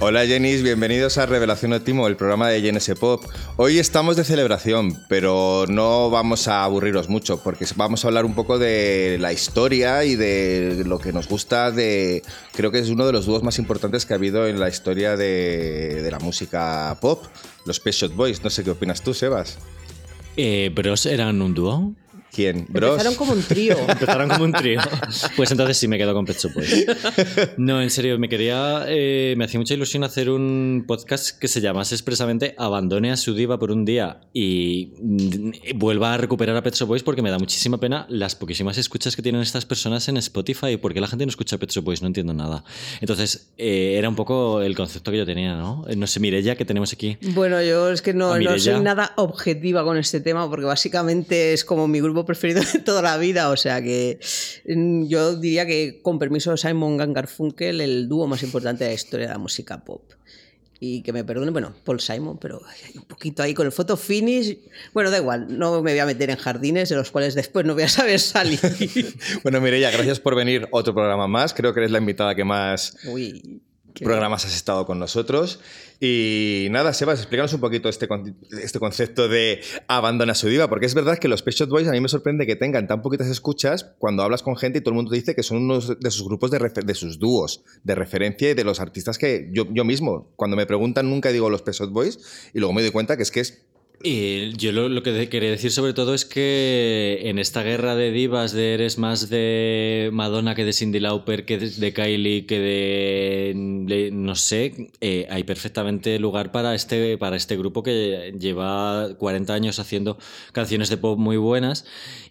Hola Jenis, bienvenidos a Revelación Óptimo, el programa de GNS Pop. Hoy estamos de celebración, pero no vamos a aburriros mucho, porque vamos a hablar un poco de la historia y de lo que nos gusta de... Creo que es uno de los dúos más importantes que ha habido en la historia de, de la música pop, los Pet Shop Boys. No sé qué opinas tú, Sebas. Eh, ¿Bros eran un dúo? ¿Quién? ¿Bros? Empezaron como un trío. Empezaron como un trío. Pues entonces sí me quedo con Pet Shop Boys. No, en serio, me quería. eh, me hacía mucha ilusión hacer un podcast que se llamase expresamente Abandone a su diva por un día y mm, vuelva a recuperar a Pet Shop Boys porque me da muchísima pena las poquísimas escuchas que tienen estas personas en Spotify. ¿Por qué la gente no escucha Pet Shop Boys? No entiendo nada. Entonces, eh, era un poco el concepto que yo tenía, ¿no? Eh, No sé, Mirella, que tenemos aquí. Bueno, yo es que no, no soy nada objetiva con este tema porque básicamente es como mi grupo preferido de toda la vida. O sea que mm, yo diría que, con permiso de Simon Garfunkel, el dúo más importante de la historia de la música pop. Y que me perdone, bueno, Paul Simon, pero hay un poquito ahí con el photo finish. Bueno, da igual, no me voy a meter en jardines de los cuales después no voy a saber salir. Bueno, Mireia, gracias por venir otro programa más. Creo que eres la invitada que más Uy. Programas has estado con nosotros. Y nada, Sebas, explícanos un poquito este, este concepto de abandona su diva, porque es verdad que los Pet Boys a mí me sorprende que tengan tan poquitas escuchas cuando hablas con gente y todo el mundo te dice que son uno de sus grupos de, de sus dúos de referencia y de los artistas que yo, yo mismo, cuando me preguntan, nunca digo los Pet Boys y luego me doy cuenta que es que es Y yo lo, que quería decir sobre todo es que en esta guerra de divas, de eres más de Madonna que de Cindy Lauper, que de, Kylie, que de, de- no sé, eh, hay perfectamente lugar para este, para este grupo que lleva 40 años haciendo canciones de pop muy buenas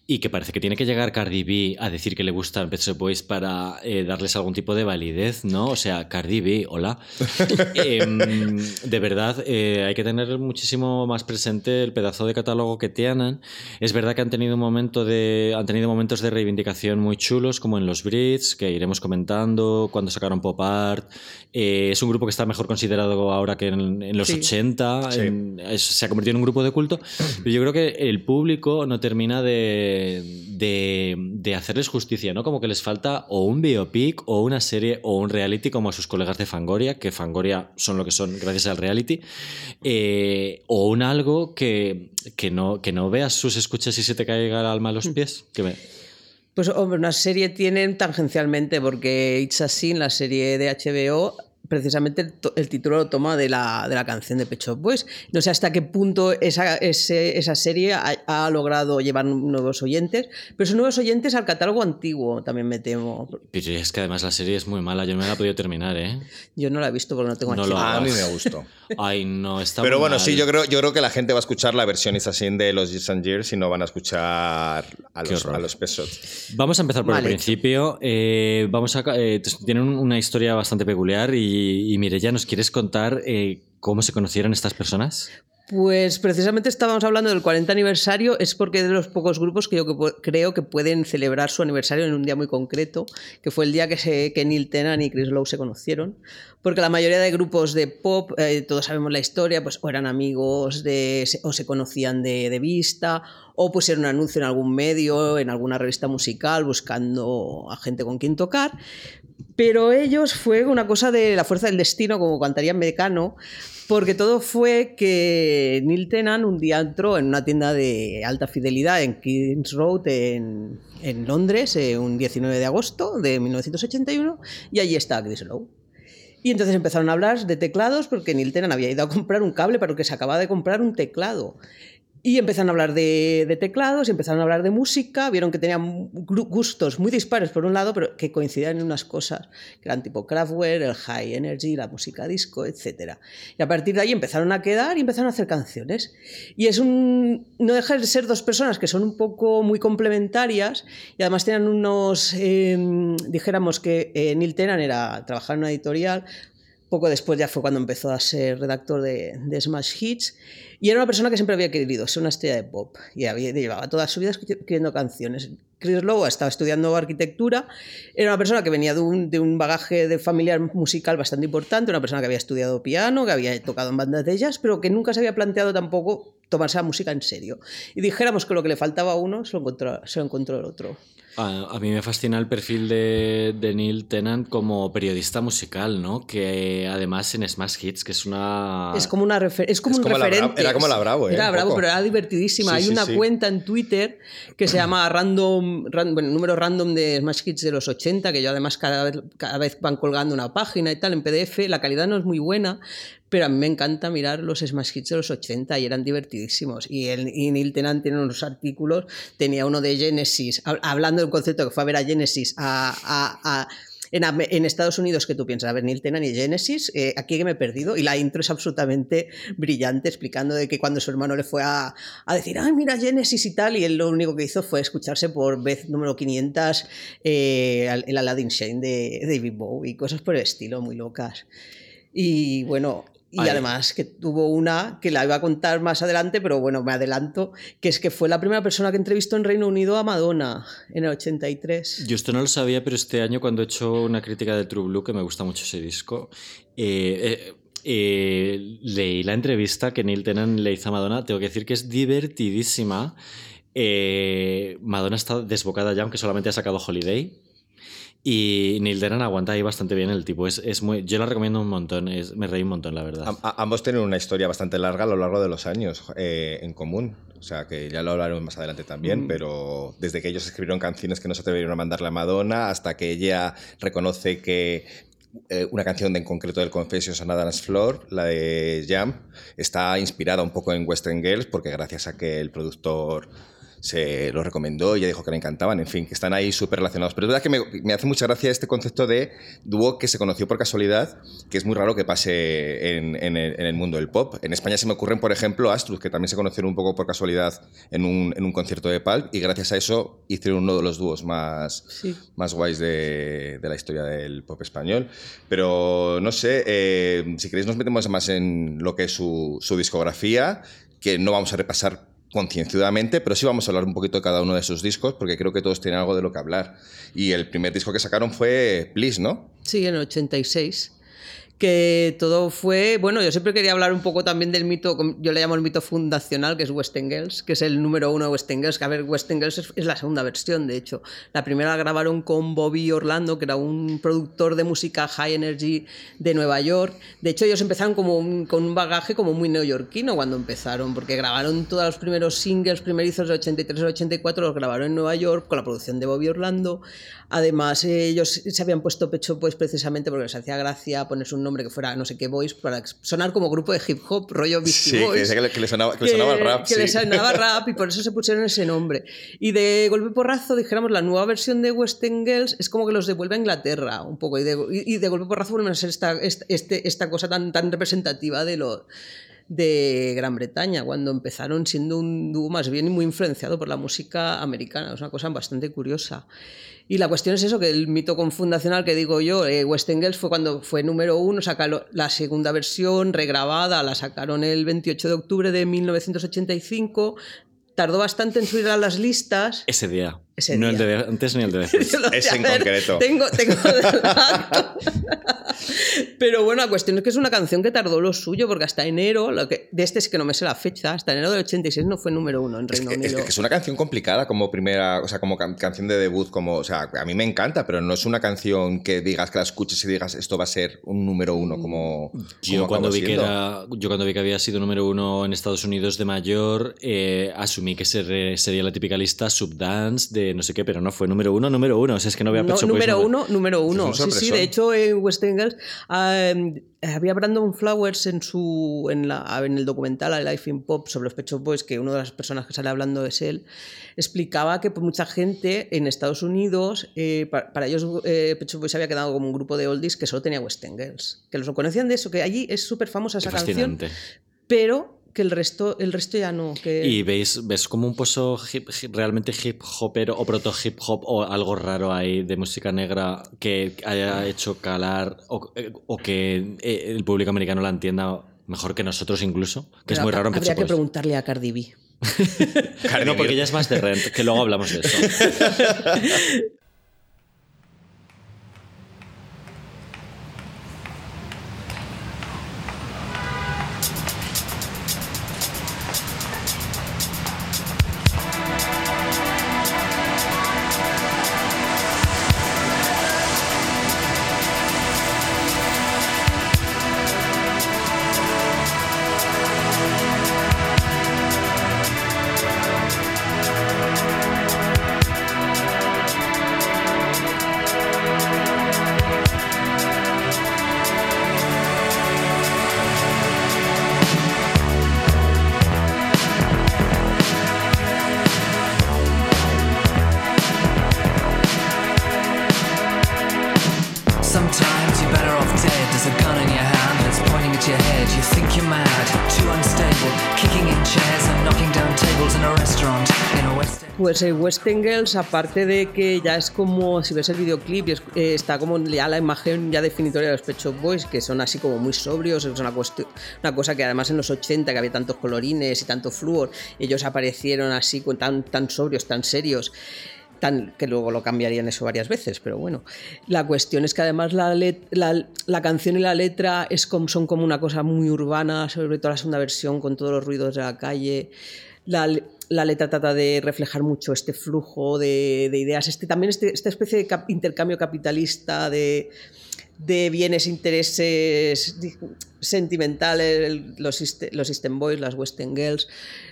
y que parece que tiene que llegar Cardi B a decir que le gustan Pet Shop Boys para eh, darles algún tipo de validez, ¿no? O sea, Cardi B, hola. Em, de verdad, eh, hay que tener muchísimo más presente el pedazo de catálogo que tienen. Es verdad que han tenido un momento de, han tenido momentos de reivindicación muy chulos, como en los Brits, que iremos comentando, cuando sacaron Pop Art. Eh, es un grupo que está mejor considerado ahora que en, en los Sí. 80. Sí. en- es- se ha convertido en un grupo de culto. Pero yo creo que el público no termina de, de, de hacerles justicia, ¿no? Como que les falta o un biopic o una serie o un reality como a sus colegas de Fangoria, que Fangoria son lo que son gracias al reality, eh, o un algo que, que, no, que no veas sus escuchas y se te caiga el alma a los pies. Que me- Pues hombre, una serie tienen tangencialmente, porque It's a Sin, la serie de HBO, precisamente el, el título lo toma de la, de la canción de Pet Shop Boys. No sé hasta qué punto esa, ese- esa serie ha, ha logrado llevar nuevos oyentes, pero esos nuevos oyentes al catálogo antiguo, también me temo. Pero es que además la serie es muy mala, yo no me la he podido terminar, ¿eh? Yo no la he visto porque no tengo No lo a mí me gustó. Ay, no, está Pero bueno, mal. sí, yo creo, yo creo que la gente va a escuchar la versión Is Así de los Years and Years y no van a escuchar a Qué los, horror. a los Pet Shop. Vamos a empezar por Mal el hecho. principio. Eh, vamos a, eh, tienen una historia bastante peculiar y, y Mireia, ¿nos quieres contar eh, cómo se conocieron estas personas? Pues precisamente estábamos hablando del 40 aniversario, es porque es de los pocos grupos que yo creo que pueden celebrar su aniversario en un día muy concreto, que fue el día que, que Neil Tennant y Chris Lowe se conocieron. Porque la mayoría de grupos de pop, eh, todos sabemos la historia, pues o eran amigos o se conocían de, de vista, o pusieron un anuncio en algún medio, en alguna revista musical, buscando a gente con quien tocar. Pero ellos fue una cosa de la fuerza del destino, como cantaría Mecano, porque todo fue que Neil Tennant un día entró en una tienda de alta fidelidad en Kings Road, en, Londres, eh, un 19 de agosto de 1981, y allí estaba Chris Lowe. Y entonces empezaron a hablar de teclados porque Neil Tennant había ido a comprar un cable para que se acababa de comprar un teclado. Y empezaron a hablar de, de teclados, empezaron a hablar de música, vieron que tenían gustos muy dispares por un lado, pero que coincidían en unas cosas, que eran tipo Kraftwerk, el high energy, la música disco, etc. Y a partir de ahí empezaron a quedar y empezaron a hacer canciones. Y es un... no deja de ser dos personas que son un poco muy complementarias y además tenían unos... eh, dijéramos que eh, Neil Tennant era trabajar en una editorial, poco después ya fue cuando empezó a ser redactor de, de Smash Hits. Y era una persona que siempre había querido ser una estrella de pop. Y había, llevaba toda su vida escribiendo canciones. Chris Lowe estaba estudiando arquitectura. Era una persona que venía de un, de un bagaje de familiar musical bastante importante. Una persona que había estudiado piano, que había tocado en bandas de jazz, pero que nunca se había planteado tampoco tomarse la música en serio. Y dijéramos que lo que le faltaba a uno se lo encontró, se lo encontró el otro. A, mí me fascina el perfil de, Neil Tennant como periodista musical, ¿no? Que además en Smash Hits, que es una... Es como, una es como un referente. era como la Bravo, ¿eh? Era Bravo, pero era divertidísima. Hay una cuenta en Twitter que se llama Random, bueno, número random de Smash Hits de los 80, que yo además cada vez, cada vez van colgando una página y tal en PDF. La calidad no es muy buena, pero a mí me encanta mirar los Smash Hits de los 80 y eran divertidísimos. Y, el, y Neil Tennant tiene unos artículos, tenía uno de Genesis, hablando de un concepto que fue a ver a Genesis a, en, Estados Unidos que tú piensas, a ver, Neil Tennant y Genesis, eh, aquí que me he perdido, y la intro es absolutamente brillante, explicando de que cuando su hermano le fue a, decir, ay, mira Genesis y tal, y él lo único que hizo fue escucharse por vez número 500 eh, el Aladdin Shane de David Bowie, y cosas por el estilo, muy locas. Y bueno, y además que tuvo una que la iba a contar más adelante, pero bueno, me adelanto, que es que fue la primera persona que entrevistó en Reino Unido a Madonna en el 83. Yo esto no lo sabía, pero este año cuando he hecho una crítica de True Blue, que me gusta mucho ese disco, eh, eh, eh, leí la entrevista que Neil Tennant le hizo a Madonna, tengo que decir que es divertidísima. Madonna está desbocada ya, aunque solamente ha sacado Holiday. Y Neil Deran aguanta ahí bastante bien el tipo. Es, es muy, yo la recomiendo un montón. Es, me reí un montón, la verdad. ambos tienen una historia bastante larga a lo largo de los años eh, en común. O sea, que ya lo hablaremos más adelante también, mm. pero desde que ellos escribieron canciones que no se atrevieron a mandarle a Madonna hasta que ella reconoce que eh, una canción en concreto del Confessions on Adam's Floor, la de Jam, está inspirada un poco en Western Girls porque gracias a que el productor se lo recomendó y ella dijo que le encantaban, en fin, que están ahí súper relacionados. Pero es verdad que me, hace mucha gracia este concepto de dúo que se conoció por casualidad, que es muy raro que pase en, el, mundo del pop. En España se me ocurren, por ejemplo, Astruz, que también se conocieron un poco por casualidad en un, concierto de Pulp, y gracias a eso hicieron uno de los dúos más, más guays de, la historia del pop español. Pero no sé, eh, si queréis nos metemos más en lo que es su, su discografía, que no vamos a repasar concienzudamente, pero sí vamos a hablar un poquito de cada uno de sus discos, porque creo que todos tienen algo de lo que hablar. Y el primer disco que sacaron fue Please, ¿no? Sí, en el 86 que todo fue, bueno, yo siempre quería hablar un poco también del mito, yo le llamo el mito fundacional, que es Westengels, que es el número uno de Westengels, que a ver, es, es, la segunda versión, de hecho. La primera la grabaron con Bobby Orlando, que era un productor de música high energy de Nueva York. De hecho, ellos empezaron como con un bagaje como muy neoyorquino cuando empezaron, porque grabaron todos los primeros singles primerizos de 83 al 84, los grabaron en Nueva York con la producción de Bobby Orlando. Además, ellos se habían puesto pecho pues precisamente porque les hacía gracia ponerse un nombre que fuera no sé qué Boys para sonar como grupo de hip hop, rollo Beastie sí, Boys. Que, que, le sonaba, que le sonaba rap. Que le sonaba rap y por eso se pusieron ese nombre. Y de golpe porrazo, dijéramos, la nueva versión de Western Girls es como que los devuelve a Inglaterra un poco. Y de, y de golpe porrazo vuelven a ser esta, este, esta cosa tan, tan representativa de los de Gran Bretaña, cuando empezaron siendo un dúo más bien muy influenciado por la música americana. Es una cosa bastante curiosa. Y la cuestión es eso, que el mito confundacional que digo yo, eh, West fue cuando fue número uno, sacaron la segunda versión regrabada, la sacaron el 28 de octubre de 1985, tardó bastante en subir a las listas. Ese día. No el de antes ni el de después. Ese en concreto. Tengo, tengo Pero bueno, la cuestión es que es una canción que tardó lo suyo, porque hasta enero, lo que, de este es que no me sé la fecha, hasta enero del 86 no fue número uno en Reino Unido. Es que es una canción complicada como primera, o sea, como canción de debut, como, o sea, a mí me encanta, pero no es una canción que digas que la escuches y digas esto va a ser un número uno como. Yo, cuando, vi que era, yo cuando vi que había sido número uno en Estados Unidos de mayor, eh, asumí que sería la típica lista subdance de no sé qué, pero no fue número uno, número uno. O sea, es que no había no, Número uno, número uno. Sí, sí, de hecho en West Engels Em, había Brandon Flowers en su en, la, en el documental Life in Pop sobre los Pet Boys, que una de las personas que sale hablando es él, explicaba que pues, mucha gente en Estados Unidos, eh, para, ellos eh, Pet Boys había quedado como un grupo de oldies que solo tenía West Girls, que los conocían de eso, que allí es súper famosa esa canción, pero que el resto, el resto ya no. Que... ¿Y veis, ves como un pozo realmente hip hopero o proto hip hop o algo raro ahí de música negra que haya hecho calar o, que eh, el público americano la entienda mejor que nosotros incluso? Que es muy raro Habría que preguntarle a Cardi B. no, porque ella es más de rent, que luego hablamos de eso. End. Pues Western Girls, aparte de que ya es como, si ves el videoclip, eh, está como ya la imagen ya definitoria de los Pet Boys, que son así como muy sobrios, es una, una cosa que además en los 80, que había tantos colorines y tanto flúor, ellos aparecieron así tan, tan sobrios, tan serios. Tan, que luego lo cambiarían eso varias veces, pero bueno. La cuestión es que además la, let- la, la canción y la letra es como, son como una cosa muy urbana, sobre todo la segunda versión con todos los ruidos de la calle. La letra trata de reflejar mucho este flujo de, de ideas, este, también este- esta especie de intercambio capitalista de, de bienes, intereses sentimentales, los, los Boys, las Western Girls.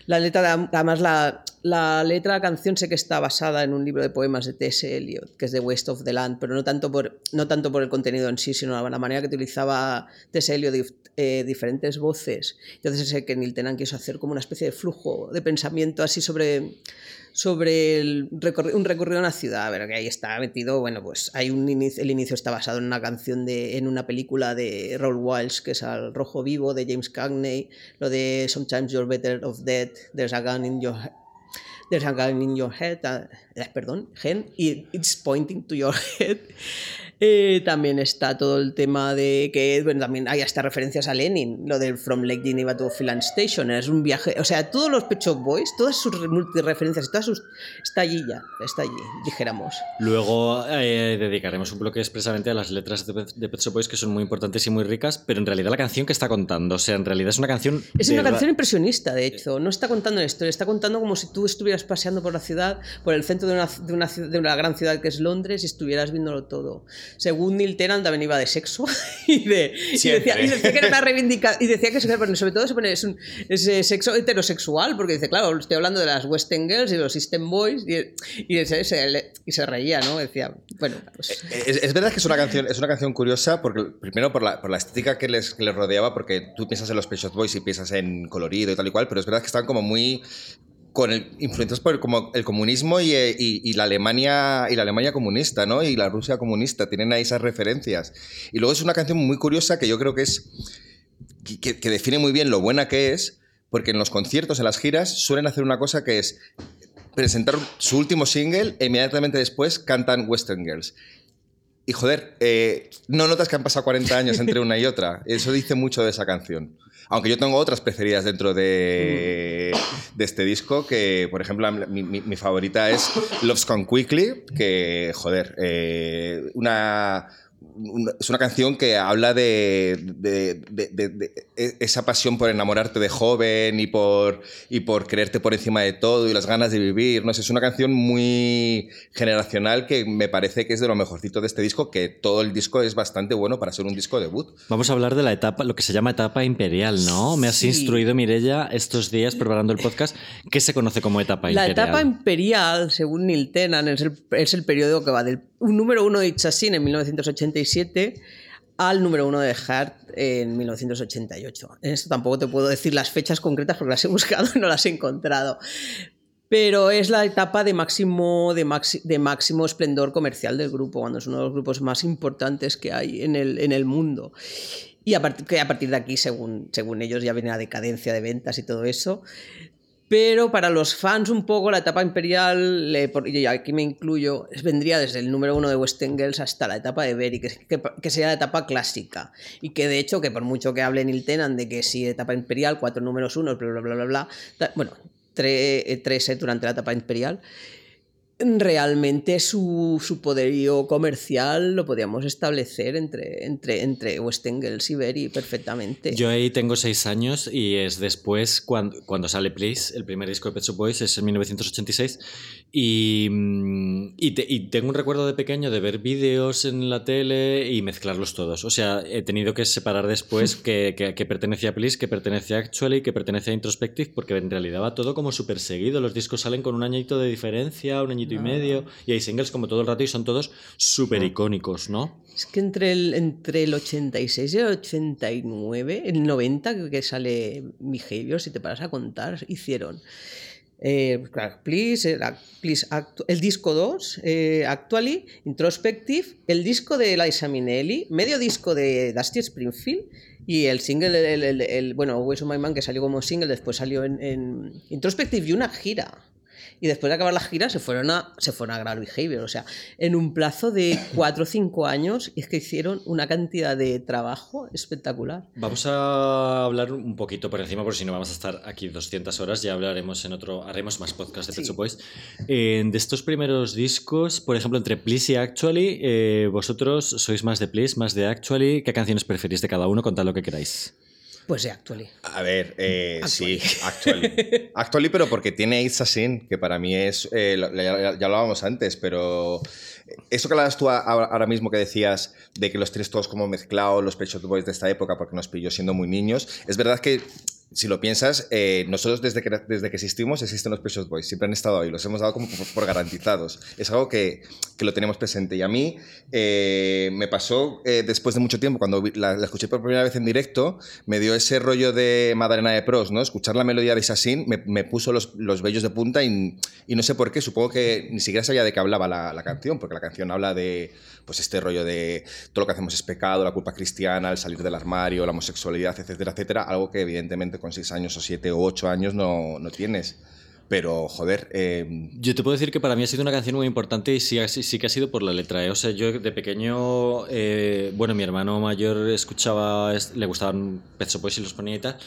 La letra, de- además, la, la letra de la canción sé que está basada en un libro de poemas de T.S. Eliot, que es The Waste of the Land, pero no tanto por, no tanto por el contenido en sí, sino la manera que utilizaba T.S. Eliot dif- eh, diferentes voces. Entonces sé que Neil Tennant quiso hacer como una especie de flujo de pensamiento así sobre sobre el un recorrido en la ciudad, pero que ahí está metido, bueno, pues hay un inicio, el inicio está basado en una canción de, en una película de Raoul Walsh, que es Al Rojo Vivo, de James Cagney, lo de Sometimes You're Better of Dead, There's a Gun in Your There's a gun in your head, ah, perdón, gen, y it's pointing to your head. Eh, también está todo el tema de que, bueno, también hay hasta referencias a Lenin, lo del From Lake Geneva to Finland Station, es un viaje, o sea, todos los Pet Shop Boys, todas sus re- multireferencias, todas sus, está allí ya, está allí, dijéramos. Luego eh, dedicaremos un bloque expresamente a las letras de, Pet- de Pet Shop Boys que son muy importantes y muy ricas, pero en realidad la canción que está contando, o sea, en realidad es una canción... Es una canción impresionista, de hecho. No está contando una historia, está contando como si tú estuvieras paseando por la ciudad, por el centro de una, de una, ciudad- de una gran ciudad que es Londres y estuvieras viéndolo todo. Según Neil Tennant también iba de sexo y, de, y, decía, y decía que era una reivindicación. Y decía que sobre todo se pone, es un es, eh, sexo heterosexual, porque dice, claro, estoy hablando de las Western Girls y los System Boys y, y, se reía, ¿no? Decía, bueno, pues. Es, es verdad que es una canción, es una canción curiosa, porque primero por la, por la estética que les, que les rodeaba, porque tú piensas en los Pet Boys y piensas en colorido y tal y cual, pero es verdad que están como muy con el, influenciados por el, como el comunismo y, eh, y- y la Alemania y la Alemania comunista, ¿no? Y la Rusia comunista, tienen ahí esas referencias. Y luego es una canción muy curiosa que yo creo que es que, que define muy bien lo buena que es, porque en los conciertos, en las giras, suelen hacer una cosa que es presentar su último single e inmediatamente después cantan Western Girls. Y joder, eh, no notas que han pasado 40 años entre una y otra. Eso dice mucho de esa canción. Aunque yo tengo otras preferidas dentro de, de este disco, que por ejemplo mi, mi- mi favorita es Love's Come Quickly, que joder, eh, una- es una canción que habla de, de- de- de- de esa pasión por enamorarte de joven y por, y por creerte por encima de todo y las ganas de vivir. No sé, es una canción muy generacional que me parece que es de lo mejorcito de este disco, que todo el disco es bastante bueno para ser un disco debut. Vamos a hablar de la etapa, lo que se llama etapa imperial, ¿no? Me has Sí. instruido, Mirella, estos días preparando el podcast, ¿qué se conoce como etapa La imperial? etapa imperial, según Neil Tennant, es el, es el periodo que va del un número uno de Chassin en 1987 al número uno de Heart en 1988. En esto tampoco te puedo decir las fechas concretas porque las he buscado y no las he encontrado. Pero es la etapa de máximo, de, maxi- de máximo esplendor comercial del grupo, cuando es uno de los grupos más importantes que hay en el, en el mundo. Y a, part- que a partir de aquí, según, según ellos, ya viene la decadencia de ventas y todo eso. Pero para los fans un poco la etapa imperial, le- y aquí me incluyo, vendría desde el número uno de Western Girls hasta la etapa de Berry, que, que, sería la etapa clásica. Y que de hecho, que por mucho que hable Neil Tennant de que sí, etapa imperial, cuatro números uno, bla, bla, bla, bla, bla, bueno, eh, tres eh, durante la etapa imperial, realmente su, su poderío comercial lo podíamos establecer entre, entre, entre Western Girls y Berry perfectamente. Yo ahí tengo seis años y es después cuando, cuando sale Please, el primer disco de Pet Shop Boys, es en 1986. Y, mm, y, te- y tengo un recuerdo de pequeño de ver vídeos en la tele y mezclarlos todos. O sea, he tenido que separar después que, que, que pertenece a Please, que pertenece a Actually, que pertenece a Introspective, porque en realidad va todo como súper seguido. Los discos salen con un añito de diferencia, un añito y medio, y hay singles como todo el rato y son todos súper icónicos, ¿no? Es que entre el, entre el 86 y el 89, el 90 creo que sale Behavior, si te paras a contar, hicieron Eh, claro, Please, Actu- el disco 2, eh, Actually, Introspective, el disco de Liza Minnelli, medio disco de Dusty Springfield y el single, el, bueno, Ways on My Man, que salió como single, después salió en, en Introspective y una gira. Y después de acabar la gira se fueron a, se fueron a Grand Behavior. O sea, en un plazo de 4 o 5 años es que hicieron una cantidad de trabajo espectacular. Vamos a hablar un poquito por encima, por si no vamos a estar aquí 200 horas, ya hablaremos en otro, haremos más podcast de Pet Shop Boys. Eh, de estos primeros discos, por ejemplo, entre Please y Actually, eh, vosotros sois más de Please, más de Actually, ¿qué canciones preferís de cada uno? Contad lo que queráis. Pues sí, Actually. A ver, eh, sí, actually. Actually, pero porque tiene It's a Sin, que para mí es. eh, lo- ya, ya hablábamos antes, pero. Eso que hablabas tú ahora mismo que decías de que los tienes todos como mezclados, los Pet Boys de esta época, porque nos pilló siendo muy niños. Es verdad que. Si lo piensas, eh, nosotros desde que, desde que existimos existen los Shop Boys, siempre han estado ahí, los hemos dado como por, por garantizados. Es algo que, que lo tenemos presente. Y a mí eh, me pasó eh, después de mucho tiempo, cuando la, la escuché por primera vez en directo, me dio ese rollo de Madalena de Pros, ¿no? Escuchar la melodía de Assassin me, me puso los, los vellos de punta y, y no sé por qué, supongo que ni siquiera sabía de qué hablaba la, la canción, porque la canción habla de pues este rollo de todo lo que hacemos es pecado, la culpa cristiana, el salir del armario, la homosexualidad, etcétera, etcétera, algo que evidentemente con seis años o siete o ocho años no, no tienes. Pero, joder, eh, Yo te puedo decir que para mí ha sido una canción muy importante y sí, sí, sí que ha sido por la letra. ¿eh? O sea, yo de pequeño, eh, bueno, mi hermano mayor escuchaba, es- le gustaban Pet y los ponía y tal,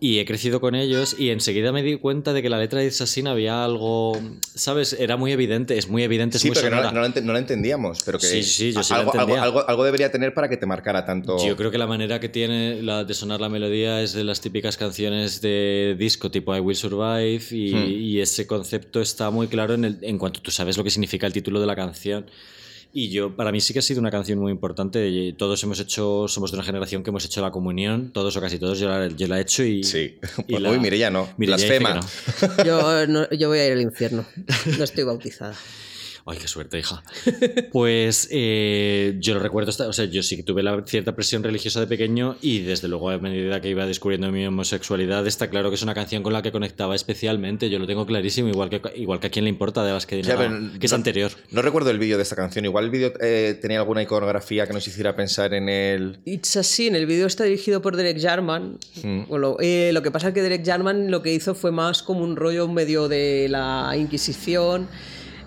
y he crecido con ellos y enseguida me di cuenta de que la letra de Assassin había algo, ¿sabes? Era muy evidente, es muy evidente, es sí, muy pero no, no no la entendíamos. Pero que Sí, sí, yo sí la algo, algo, entendía. algo, algo debería tener para que te marcara tanto. Yo creo que la manera que tiene la de sonar la melodía es de las típicas canciones de disco tipo I Will Survive y, Hmm. y ese concepto está muy claro en, el- en cuanto tú sabes lo que significa el título de la canción. Y yo, para mí sí que ha sido una canción muy importante. Todos hemos hecho, somos de una generación que hemos hecho la comunión, todos o casi todos, yo la, yo la he hecho y... Sí. y Pues, uy, Mireia no. Mireia dice que Blasfema. no. Yo, no- yo voy a ir al infierno. No estoy bautizada. Ay, qué suerte, hija. Pues eh, yo lo recuerdo, esta- o sea, yo sí que tuve la cierta presión religiosa de pequeño y desde luego a medida que iba descubriendo mi homosexualidad está claro que es una canción con la que conectaba especialmente, yo lo tengo clarísimo, igual que, igual que a quien le importa de las que, pero es no- anterior. No recuerdo el vídeo de esta canción. Igual el vídeo eh, tenía alguna iconografía que nos hiciera pensar en el. It's así, en el vídeo está dirigido por Derek Jarman. Mm. Lo, eh, lo que pasa es que Derek Jarman lo que hizo fue más como un rollo medio de la Inquisición.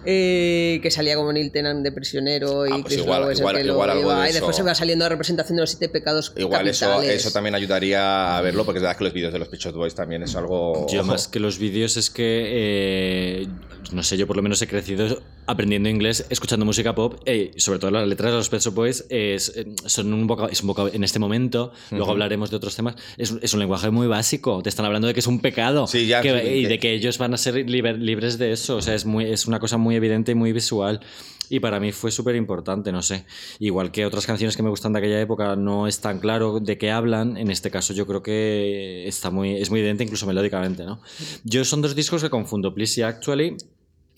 Eh, que salía como Neil Tennant de prisionero y Ah, pues Chris igual- igual- que lo igual algo lleva, de y después eso. se va saliendo la representación de los siete pecados Igual eso, capitales. eso también ayudaría a verlo, porque es verdad que los vídeos de los Shop Boys también es algo. Yo más que los vídeos es que, eh, no sé, yo por lo menos he crecido aprendiendo inglés, escuchando música pop, eh, sobre todo las letras de los Shop Boys es, eh, son un voca- es un en este momento, luego hablaremos de otros temas, es, es un lenguaje muy básico, te están hablando de que es un pecado Sí, ya, que- sí, y que- de que ellos van a ser liber- libres de eso, o sea, es, muy, es una cosa muy evidente y muy visual. Y para mí fue súper importante, no sé. Igual que otras canciones que me gustan de aquella época no es tan claro de qué hablan, en este caso yo creo que está muy, es muy evidente incluso melódicamente, ¿no? Yo son dos discos que confundo, Please y Actually.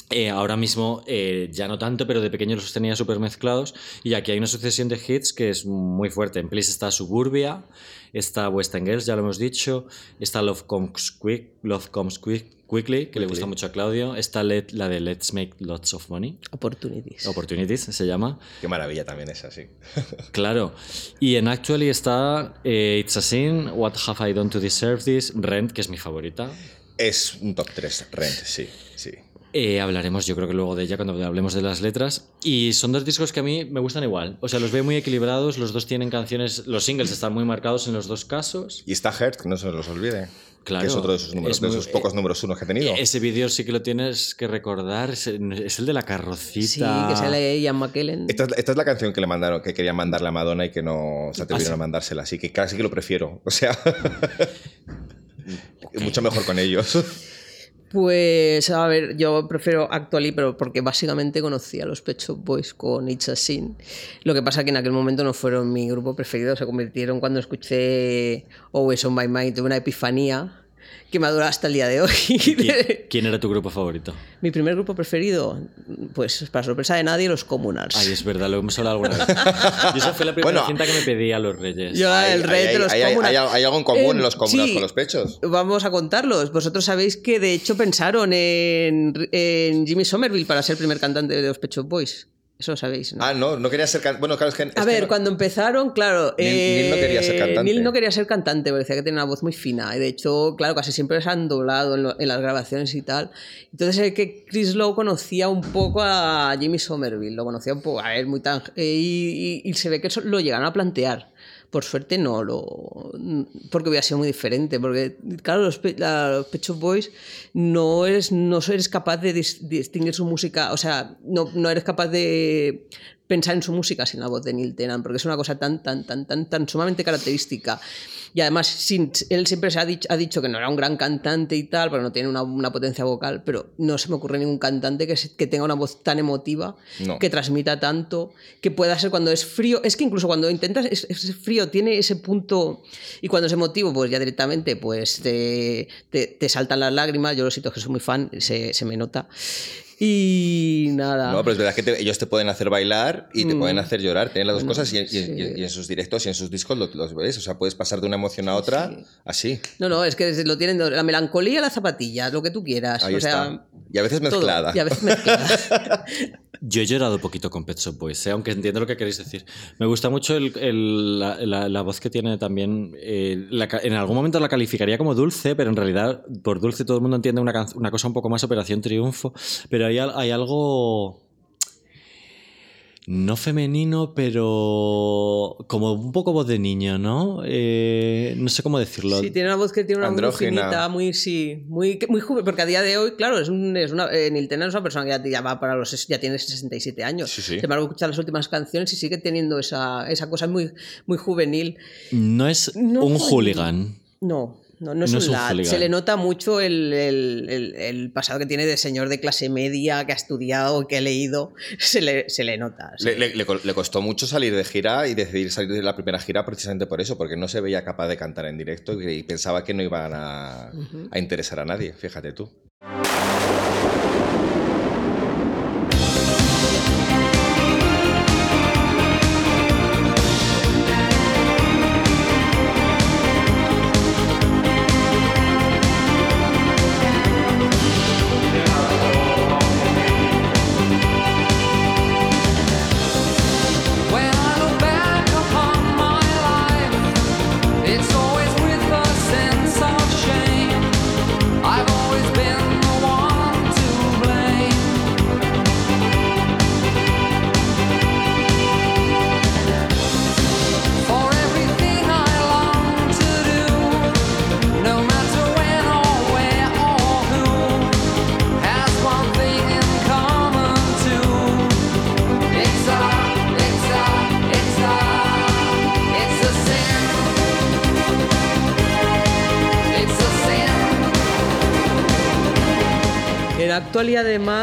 Eh, ahora mismo eh, ya no tanto, pero de pequeño los tenía súper mezclados. Y aquí hay una sucesión de hits que es muy fuerte. En Please está Suburbia, está Western Girls, ya lo hemos dicho. Está Love Comes, Quick, Love Comes Quick, Quickly, que le gusta mucho a Claudio. Está Let- la de Let's Make Lots of Money. Opportunities. Opportunities se llama. Qué maravilla también es así. Claro. Y en Actually está eh, It's a Sin, What Have I Done to Deserve This, Rent, que es mi favorita. Es un top 3, Rent, sí, sí. Eh, hablaremos, yo creo que luego de ella cuando hablemos de las letras. Y son dos discos que a mí me gustan igual. O sea, los veo muy equilibrados, los dos tienen canciones, los singles están muy marcados en los dos casos. Y está Hurt, que no se los olvide. Claro. Que es otro de esos, números, Es de esos pocos números uno que ha tenido. Ese vídeo sí que lo tienes que recordar, es, es el de la carrocita. Sí, que sale Ian McKellen. Esta, es- esta es la canción que le mandaron, que querían mandarle a Madonna y que no se atrevieron ¿Ah, sí? a mandársela, así que casi que lo prefiero. O sea, mucho mejor con ellos. Pues, a ver, yo prefiero Actually, pero porque básicamente conocí a los Pet Shop Boys con It's a Sin. Lo que pasa que en aquel momento no fueron mi grupo preferido, se convirtieron cuando escuché Always on My Mind, tuve una epifanía. Que me adora hasta el día de hoy. ¿Quién, quién era tu grupo favorito? Mi primer grupo preferido, pues para sorpresa de nadie, los Comunals. Ay, es verdad, lo hemos hablado alguna vez. Y esa fue la primera Bueno. cinta que me pedía a los Reyes. Yo el rey hay, de los hay- hay- Comunals. hay- hay algo en común Eh, en los comunas sí. con los pechos. Vamos a contarlos. Vosotros sabéis que de hecho pensaron en, en Jimmy Somerville para ser el primer cantante de los Pet Shop Boys. Eso sabéis, ¿no? Ah, no, no quería ser can- Bueno, claro, es que. es A que ver, no- cuando empezaron, claro. Neil- Neil no quería ser eh, cantante. Neil no quería ser cantante, porque decía que tenía una voz muy fina. Y de hecho, claro, casi siempre se han doblado en, lo- en las grabaciones y tal. Entonces, es que Chris Lowe conocía un poco a Jimmy Somerville, lo conocía un poco, a ver, muy tan. eh, y, y- y se ve que eso lo llegaron a plantear. Por suerte no lo. Porque hubiera sido muy diferente. Porque, claro, los, Pe- los Boys no eres, no eres capaz de dis- distinguir su música. O sea, no, no eres capaz de pensar en su música sin la voz de Neil Tennant, porque es una cosa tan, tan, tan, tan, tan sumamente característica. Y además, sin, él siempre se ha dicho, ha dicho que no era un gran cantante y tal, porque no tiene una, una potencia vocal, pero no se me ocurre ningún cantante que, se- que tenga una voz tan emotiva, No. que transmita tanto, que pueda ser cuando es frío. Es que incluso cuando intentas, es, es frío, tiene ese punto, y cuando es emotivo, pues ya directamente pues te, te, te saltan las lágrimas. Yo los sitios que soy muy fan, se, se me nota. Y nada. No, pero es verdad que te- ellos te pueden hacer bailar y te pueden hacer llorar. Tienen las dos Mm. Bueno, cosas y, y- sí. y- y en sus directos y en sus discos lo- los ves. O sea, puedes pasar de una emoción a otra Sí. así. No, no, es que lo tienen la melancolía, las zapatillas, lo que tú quieras. Ahí o sea, está. Y a veces todo. mezclada. Y a veces mezclada. Yo he llorado poquito con Pet Shop Boys, ¿eh? aunque entiendo lo que queréis decir. Me gusta mucho el- el- la, la- la voz que tiene también. eh, la en algún momento la calificaría como dulce, pero en realidad por dulce todo el mundo entiende una, cosa un poco más Operación Triunfo. Pero hay algo. No femenino, pero como un poco voz de niño, ¿no? Eh, no sé cómo decirlo. Sí, tiene una voz que tiene una Andrógina. finita, muy, sí, muy, muy joven, porque a día de hoy, claro, es, un, es una, eh, Neil Tennant es una persona que ya, ya va para los, ya tiene 67 años. Sí, sí. Sin embargo, escuchar las últimas canciones y sigue teniendo esa, esa cosa muy, muy juvenil. No es No un hooligan. No, no, no es No un es un lad. hooligan. Se le nota mucho el, el- el- el pasado que tiene de señor de clase media, que ha estudiado, que ha leído. Se le, se le nota. sí. Le, le- le co- le costó mucho salir de gira y decidir salir de la primera gira precisamente por eso, porque no se veía capaz de cantar en directo y, y pensaba que no iban a, a interesar a nadie, fíjate tú.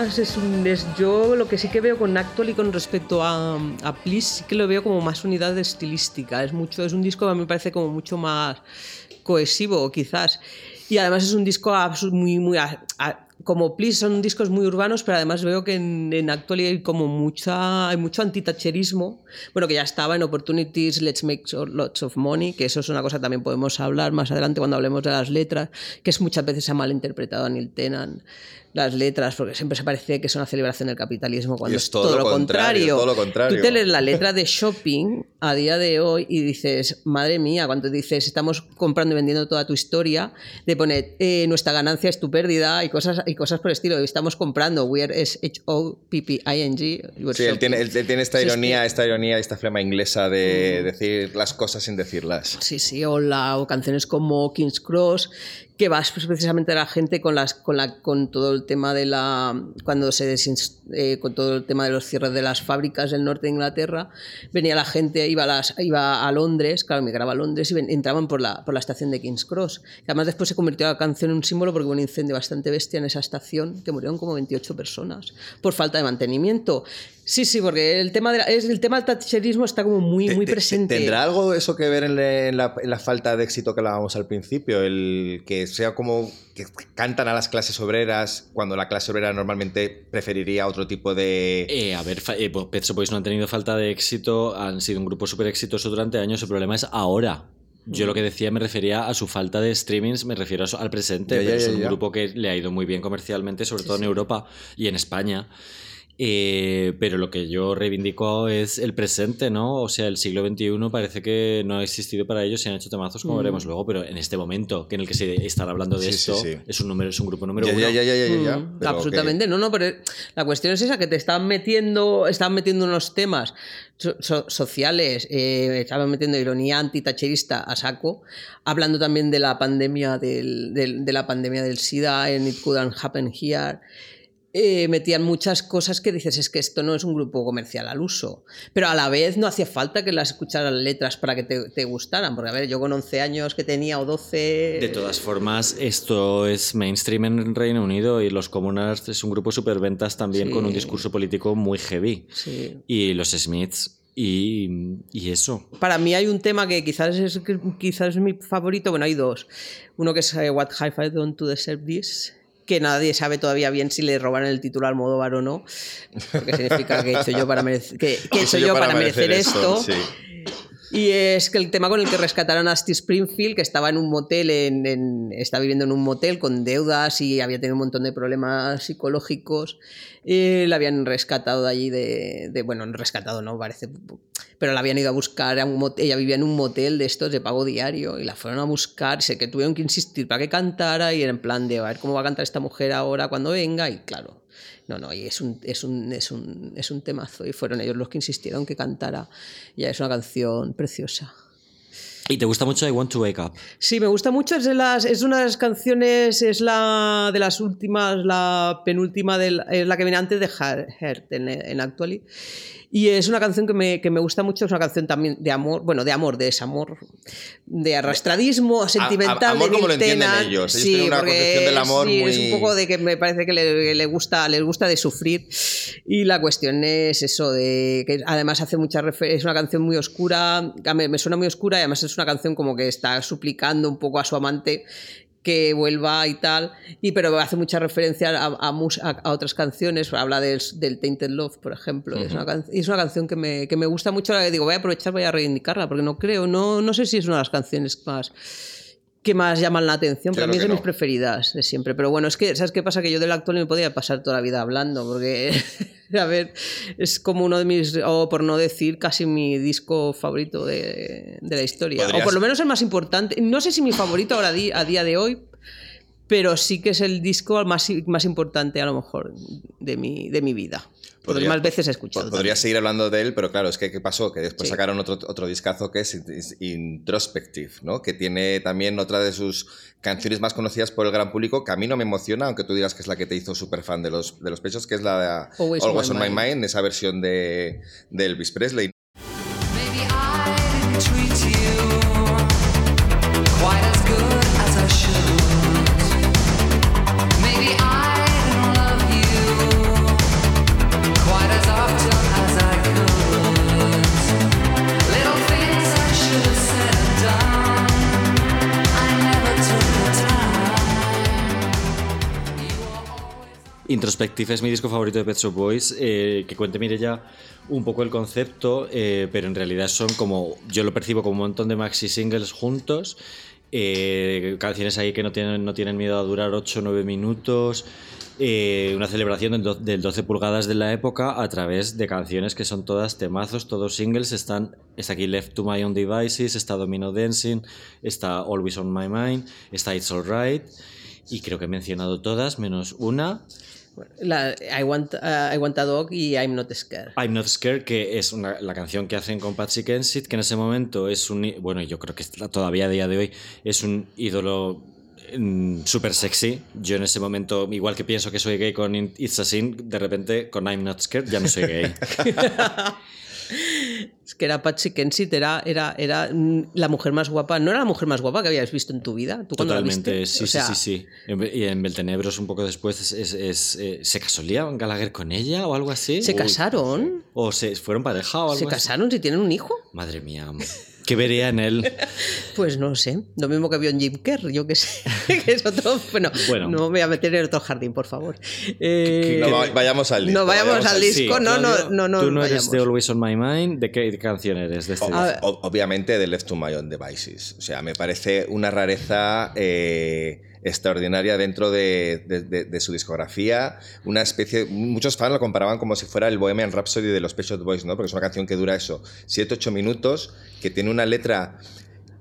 Es un es yo lo que sí que veo con Actual y con respecto a, a Please sí que lo veo como más unidad estilística. Es mucho, es un disco que a mí me parece como mucho más cohesivo, quizás. Y además es un disco muy, muy a- a- como Please son discos muy urbanos, pero además veo que en, en Actual hay como mucha, hay mucho antitacherismo. Bueno, que ya estaba en Opportunities, Let's Make Lots of Money, que eso es una cosa que también podemos hablar más adelante cuando hablemos de las letras, que es muchas veces se ha malinterpretado a Neil Tennant las letras, porque siempre se parece que es una celebración del capitalismo, cuando es, todo, lo contrario. todo lo contrario. Tú te lees la letra de Shopping a día de hoy y dices, madre mía, cuando dices, estamos comprando y vendiendo toda tu historia, te pone, eh, nuestra ganancia es tu pérdida y cosas, y cosas por el estilo. Estamos comprando, we're S-H-O-P-P-I-N-G. you're Sí, él tiene, él- tiene esta Sí, es ironía, esta ironía, esta flema inglesa de decir las cosas sin decirlas. Sí, sí, o, la, o canciones como King's Cross, que vas pues, precisamente a la gente con las con la con todo el tema de la cuando se eh, con todo el tema de los cierres de las fábricas del norte de Inglaterra venía la gente iba a las iba a Londres claro migraba a Londres y ven- entraban por la por la estación de King's Cross. Que además después se convirtió la canción en un símbolo porque hubo un incendio bastante bestia en esa estación que murieron como 28 personas por falta de mantenimiento Sí, sí, porque el tema, de la- es, el tema del thatcherismo está como muy, Te- muy te- presente. ¿Tendrá algo eso que ver en, la- en la, en la falta de éxito que hablábamos al principio? El que sea como que cantan a las clases obreras cuando la clase obrera normalmente preferiría otro tipo de... Eh, a ver, eh, pues Pet Shop Boys no han tenido falta de éxito, han sido un grupo súper exitoso durante años, el problema es ahora. Yo lo que decía me refería a su falta de streamings, me refiero a su- al presente, Ya, ya, pero es un ya. grupo que le ha ido muy bien comercialmente, sobre todo en Europa y en España. Eh, pero lo que yo reivindico es el presente, ¿no? O sea, el siglo XXI parece que no ha existido para ellos y han hecho temazos como Mm. veremos luego, pero en este momento que en el que se están hablando de Sí, esto, sí. es un número, es un grupo número Ya, uno. ya, ya, ya, ya, ya, ya, Mm, absolutamente, no, no, pero la cuestión es esa, que te están metiendo, están metiendo unos temas so- so- sociales, eh, estaban metiendo ironía antitacherista a saco, hablando también de la pandemia del, del- de la pandemia del SIDA en It Couldn't Happen Here. Eh, metían muchas cosas que dices, es que esto no es un grupo comercial al uso. Pero a la vez no hacía falta que las escucharan letras para que te, te gustaran. Porque, a ver, yo con 11 años que tenía o 12... De todas formas, esto es mainstream en Reino Unido y los Communards es un grupo superventas también Sí. con un discurso político muy heavy. Sí. Y los Smiths y, y eso. Para mí hay un tema que quizás es, quizás es mi favorito. Bueno, hay dos. Uno que es eh, What Have I Done to Deserve This, que nadie sabe todavía bien si le roban el título al Almodóvar o no. Porque significa que he hecho yo para merecer, que, que he hecho yo para merecer esto. sí. Y es que el tema con el que rescataron a Steve Springfield, que estaba en un motel, en, en- está viviendo en un motel con deudas y había tenido un montón de problemas psicológicos, eh, la habían rescatado de allí de, de- bueno, rescatado no parece, pero la habían ido a buscar a un motel, ella vivía en un motel de estos de pago diario y la fueron a buscar, sé que tuvieron que insistir para que cantara y era en plan de a ver cómo va a cantar esta mujer ahora cuando venga y claro, no, no, y es un, es un, es un, es un temazo. Y fueron ellos los que insistieron que cantara. Ya es una canción preciosa. ¿Y te gusta mucho I Want to Wake Up? Sí, me gusta mucho. Es, de las, es una de las canciones, es la de las últimas, la penúltima, del, es la que viene antes de Heart en, en Actually. Y es una canción que me, que me gusta mucho. Es una canción también de amor, bueno, de amor, de desamor, de arrastradismo sentimental. a- amor de como lo entienden ellos. Ellos Sí, tienen una concepción del amor sí, es muy- un poco de que me parece que le, le gusta, les gusta de sufrir. Y la cuestión es eso, de que además hace mucha es una canción muy oscura, a mí me suena muy oscura y además es una canción como que está suplicando un poco a su amante que vuelva y tal, y pero hace mucha referencia a, a mus- a- otras canciones, habla del, del Tainted Love, por ejemplo, es, una es una canción que me, que me gusta mucho, la que digo, voy a aprovechar, voy a reivindicarla, porque no creo, no, no sé si es una de las canciones más que más llaman la atención, Yo pero a mí es de que mis no. preferidas de siempre. Pero bueno, es que, ¿sabes qué pasa? Que yo del actual me podía pasar toda la vida hablando, porque, a ver, es como uno de mis, o por no decir, casi mi disco favorito de, de la historia. Podrías- O por lo menos el más importante. No sé si mi favorito ahora a día de hoy, pero sí que es el disco más, más importante a lo mejor de mi, de mi vida. Podría- más veces he escuchado. Podría también. seguir hablando de él, pero claro, es que ¿qué pasó? Que después Sí. sacaron otro, otro discazo que es, Introspective, ¿no? Que tiene también otra de sus canciones más conocidas por el gran público, que a mí no me emociona, aunque tú digas que es la que te hizo súper fan de los, de los pechos, que es la de Always Always, on on My My Mind. Mind, esa versión de, de Elvis Presley. Introspective es mi disco favorito de Pet Shop Boys. eh, que cuente Mireya un poco el concepto, eh, pero en realidad son como. Yo lo percibo como un montón de maxi singles juntos. eh, canciones ahí que no tienen, no tienen miedo a durar 8 o 9 minutos. una celebración del, del 12 pulgadas de la época a través de canciones que son todas temazos, todos singles. Están, está aquí Left to My Own Devices, está Domino Dancing, está Always on My Mind, está It's Alright. Y creo que he mencionado todas, menos una. La, I, want, uh, I Want a Dog y I'm Not Scared. I'm Not Scared, que es una- la canción que hacen con Patsy Kensit, que en ese momento es un. Bueno, yo creo que todavía a día de hoy es un ídolo mm, súper sexy. Yo en ese momento, igual que pienso que soy gay con It's a Sin, de repente con I'm Not Scared ya no soy gay. Es que era Patsy Kensit, era, era, era mm, la mujer más guapa. ¿No era la mujer más guapa que habías visto en tu vida? ¿Tú la Totalmente, viste? sí, O sea, sí, sí, sí. Y en Beltenebros, un poco después, es, es- es, eh, ¿se casó Liam Gallagher con ella o algo así? ¿Se Uy. casaron? ¿O se fueron pareja o algo ¿Se así? casaron si tienen un hijo? Madre mía, ¿qué vería en él? Pues no sé. Lo mismo que vio en Jim Kerr, yo que sé. que es otro. Bueno, Bueno. no me voy a meter en otro jardín, por favor. Eh, No, va- vayamos al disco. no vayamos al disco, Sí, no, no, no, no. Tú no eres de Always on My Mind. ¿De qué canción eres de este o- obviamente de Left to My Own Devices. O sea, me parece una rareza eh, extraordinaria dentro de, de- su discografía. Una especie. Muchos fans lo comparaban como si fuera el Bohemian Rhapsody de los Pet Boys, ¿no? Porque es una canción que dura eso, 7-8 minutos, que tiene una letra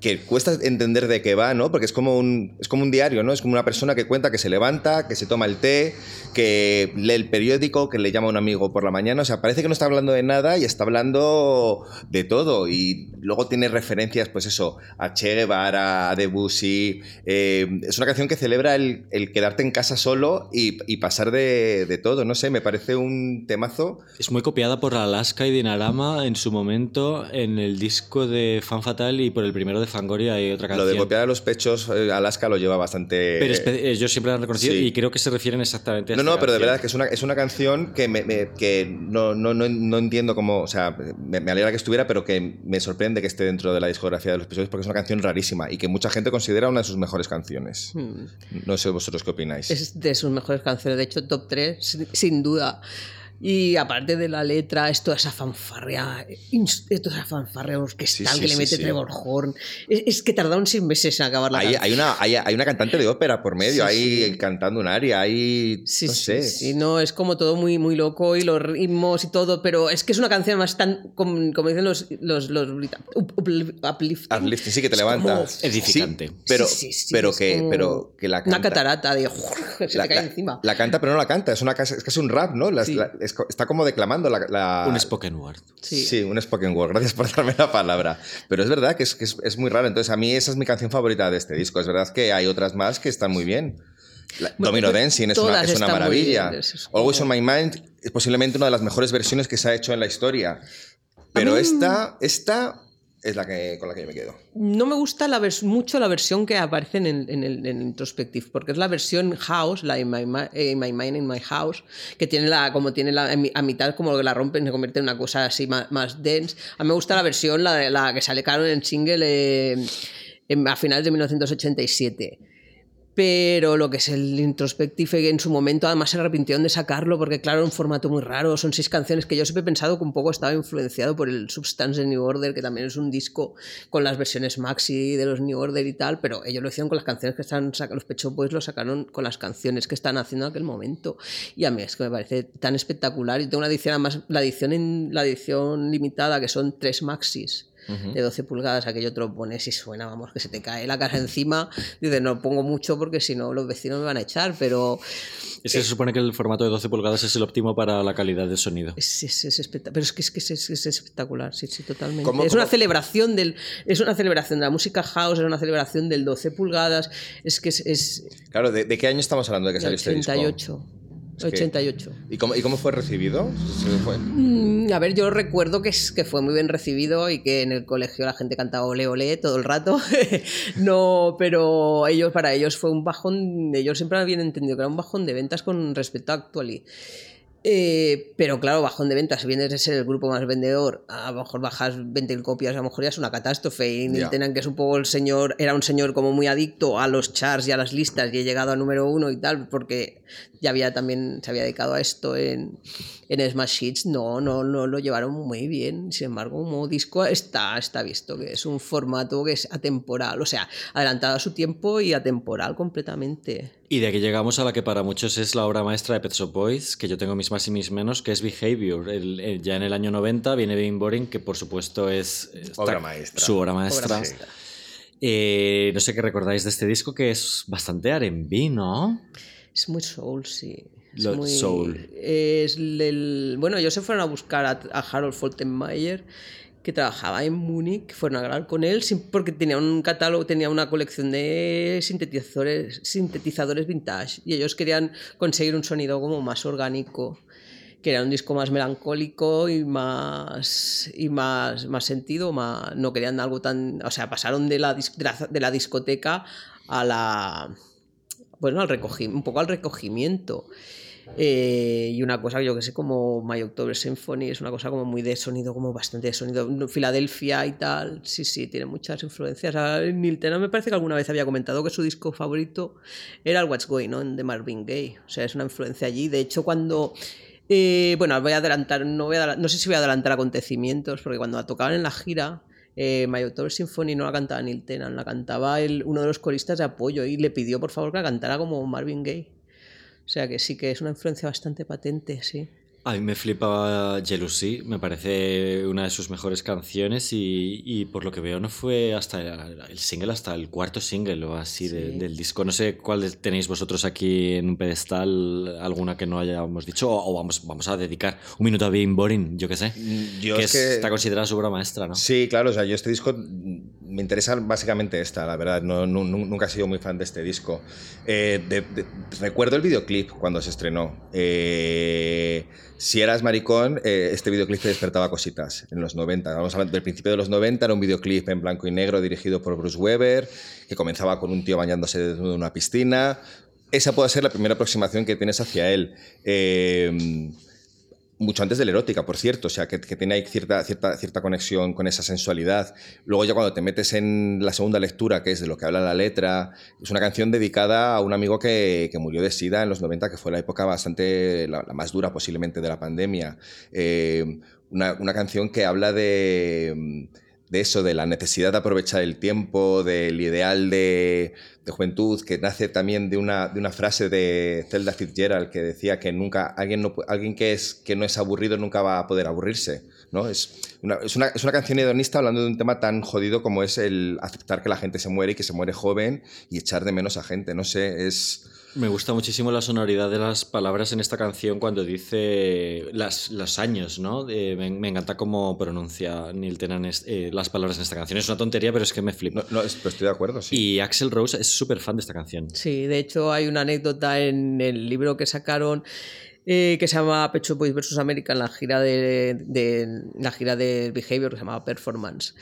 que cuesta entender de qué va, ¿no? Porque es como un es como un diario, ¿no? Es como una persona que cuenta que se levanta, que se toma el té, que lee el periódico, que le llama a un amigo por la mañana, o sea, parece que no está hablando de nada y está hablando de todo y luego tiene referencias, pues eso, a Che Guevara, a Debussy, eh, es una canción que celebra el, el quedarte en casa solo y, y pasar de, de todo, no sé, me parece un temazo. Es muy copiada por Alaska y Dinarama en su momento en el disco de Fan Fatal y por el primero de Fangoria hay otra Lo canción. de copiar a los pechos, eh, Alaska lo lleva bastante... Pero espe- eh, yo siempre la he reconocido sí. y creo que se refieren exactamente a No, no, pero de verdad que es una, es una canción que, me, me- que no, no, no, no entiendo cómo. O sea, me, me alegra que estuviera, pero que me sorprende que esté dentro de la discografía de los episodios porque es una canción rarísima y que mucha gente considera una de sus mejores canciones. Hmm. No sé vosotros qué opináis. Es de sus mejores canciones, de hecho, top 3, sin, sin duda. Y aparte de la letra, es toda esa fanfarria, ins- es toda esa fanfarria orquestal Sí, sí, que le mete sí. Trevor Horn. Es, es que tardaron seis meses en acabar la Hay, canción. hay una, hay, hay una cantante de ópera por medio, Sí, ahí sí. cantando un aria, hay. Sí, no sí, sé. sí, no, es como todo muy, muy loco y los ritmos y todo, pero es que es una canción más tan, como, como dicen los, los, los uplifting. Uplifting, sí que te Es como- levantas. Edificante. Sí, pero, Sí, sí, sí, pero, es que, pero que la Una canta. catarata de... se la, te cae la- encima. la canta, pero no la canta. Es, una, casa- es casi un rap, ¿no? La- Sí. la- es está como declamando la. la- Un spoken word. Sí. Sí. un spoken word. Gracias por darme la palabra. Pero es verdad que es, que es, es muy raro. Entonces, a mí esa es mi canción favorita de este disco. Es verdad que hay otras más que están muy bien. La- Bueno, Domino Dancing es una, es una maravilla. bien, es- Always on My Mind es posiblemente una de las mejores versiones que se ha hecho en la historia. Pero mí- esta, esta es la que, con la que yo me quedo. No me gusta la mucho la versión que aparece en el, en el- en Introspective, porque es la versión House, la In My, eh, In My Mind, In My House, que tiene la, como tiene la, a mitad como que la rompen, se convierte en una cosa así más, más dense. A mí me gusta la versión, la, la que sale caro en single eh, a finales de 1987. Pero lo que es el Introspective en su momento además se arrepintieron de sacarlo porque claro, era un formato muy raro, son seis canciones que yo siempre he pensado que un poco estaba influenciado por el Substance de New Order, que también es un disco con las versiones maxi de los New Order y tal, pero ellos lo hicieron con las canciones que están sacando, los Pet Shop Boys lo sacaron con las canciones que están haciendo en aquel momento. Y a mí es que me parece tan espectacular. Y tengo una edición, además, la edición, en, la edición limitada, que son tres maxis de 12 pulgadas, aquello te lo pones y suena, vamos, que se te cae la casa encima. Dices, no pongo mucho porque si no los vecinos me van a echar, pero Es que se supone que el formato de 12 pulgadas es el óptimo para la calidad del sonido. es, es, es espectacular. Pero es que es, que es, es- es espectacular, sí, sí, totalmente. ¿Cómo- es una celebración del, es una celebración de la música house, es una celebración del 12 pulgadas, es que es, es Claro, ¿de, de qué año estamos hablando de que salió este disco? 88. Es que- 88. ¿Y cómo, ¿Y cómo fue recibido? ¿Se fue? Mm, A ver, yo recuerdo que, es, que fue muy bien recibido y que en el colegio la gente cantaba ole ole todo el rato. no, pero ellos, para ellos fue un bajón, ellos siempre habían entendido que era un bajón de ventas con respecto a Actually. Eh, pero claro, bajón de ventas, si vienes de ser el grupo más vendedor, a lo mejor bajas 20 copias, a lo mejor ya es una catástrofe. Y Ya. Tennant, que es un poco el señor, era un señor como muy adicto a los charts y a las listas y he llegado a número uno y tal, porque ya había también, se había dedicado a esto en, en Smash Hits. No, no, no lo llevaron muy bien. Sin embargo, como disco está, está visto que es un formato que es atemporal, o sea, adelantado a su tiempo y atemporal completamente. Y de aquí llegamos a la que para muchos es la obra maestra de Pet Shop Boys, que yo tengo mis más y mis menos, que es Behavior. El- el- ya en el año 90 viene Being Boring, que por supuesto es Obra maestra. su obra maestra. maestra. Eh, no sé qué recordáis de este disco, que es bastante R&B, ¿no? Es muy soul, sí. Es Lo- muy, soul. Es el, bueno, ellos se fueron a buscar a, a Harold Foltenmayer, que trabajaba en Múnich, fueron a hablar con él porque tenía un catálogo, tenía una colección de sintetizadores, sintetizadores vintage y ellos querían conseguir un sonido como más orgánico. que era un disco más melancólico y más y más, más sentido, más, no querían algo tan, o sea, pasaron de la, de la, de la discoteca a la bueno, al un poco al recogimiento. Eh, y una cosa, yo que sé, como My October Symphony, es una cosa como muy de sonido, como bastante de sonido. Filadelfia y tal, sí, sí, tiene muchas influencias. A Neil me parece que alguna vez había comentado que su disco favorito era el What's Going On de Marvin Gaye. O sea, es una influencia allí. De hecho, cuando. eh, bueno, voy a adelantar, no, voy a, no sé si voy a adelantar acontecimientos, porque cuando la tocaban en la gira, eh, My October Symphony no la cantaba Neil Tennant, la cantaba el, uno de los coristas de apoyo y le pidió por favor que la cantara como Marvin Gaye. O sea que sí que es una influencia bastante patente, sí. A mí me flipa Jealousy, me parece una de sus mejores canciones y, y por lo que veo no fue hasta el, el single, hasta el cuarto single o así de- Sí. del disco. No sé cuál tenéis vosotros aquí en un pedestal, alguna que no hayamos dicho, o, o vamos, vamos a dedicar un minuto a Being Boring, yo qué sé. Yo que es que- está considerada su obra maestra, ¿no? Sí, claro, o sea, yo este disco mm, me interesa básicamente esta, la verdad, no, nu- nu- nunca he sido muy fan de este disco. Eh, de- de- recuerdo el videoclip cuando se estrenó. Eh, si eras maricón, eh, este videoclip te despertaba cositas en los 90. Vamos hablando del principio de los 90, era un videoclip en blanco y negro dirigido por Bruce Weber, que comenzaba con un tío bañándose en una piscina. Esa puede ser la primera aproximación que tienes hacia él. Mucho antes de la erótica, por cierto, o sea, que, tiene ahí cierta, cierta, cierta conexión con esa sensualidad. Luego ya cuando te metes en la segunda lectura, que es de lo que habla la letra, es una canción dedicada a un amigo que, que murió de SIDA en los 90, que fue la época bastante, la, la más dura posiblemente de la pandemia. Eh, una, una canción que habla de de eso, de la necesidad de aprovechar el tiempo, del ideal de, de juventud, que nace también de una, de una frase de Zelda Fitzgerald que decía que nunca alguien, no, alguien que, es, que no es aburrido nunca va a poder aburrirse. ¿no? Es, una, es, una, es una canción hedonista hablando de un tema tan jodido como es el aceptar que la gente se muere y que se muere joven y echar de menos a gente. No sé, es... Me gusta muchísimo la sonoridad de las palabras en esta canción cuando dice las, los años, ¿no? Eh, me, me encanta cómo pronuncia Neil Tennant eh, las palabras en esta canción. Es una tontería, pero es que me flipa. No, no, es- pero estoy de acuerdo, sí. Y Axel Rose es súper fan de esta canción. Sí, de hecho hay una anécdota en el libro que sacaron eh, que se llama Pecho Boys vs. America en la gira de, de- la gira de Behavior que se llamaba Performance.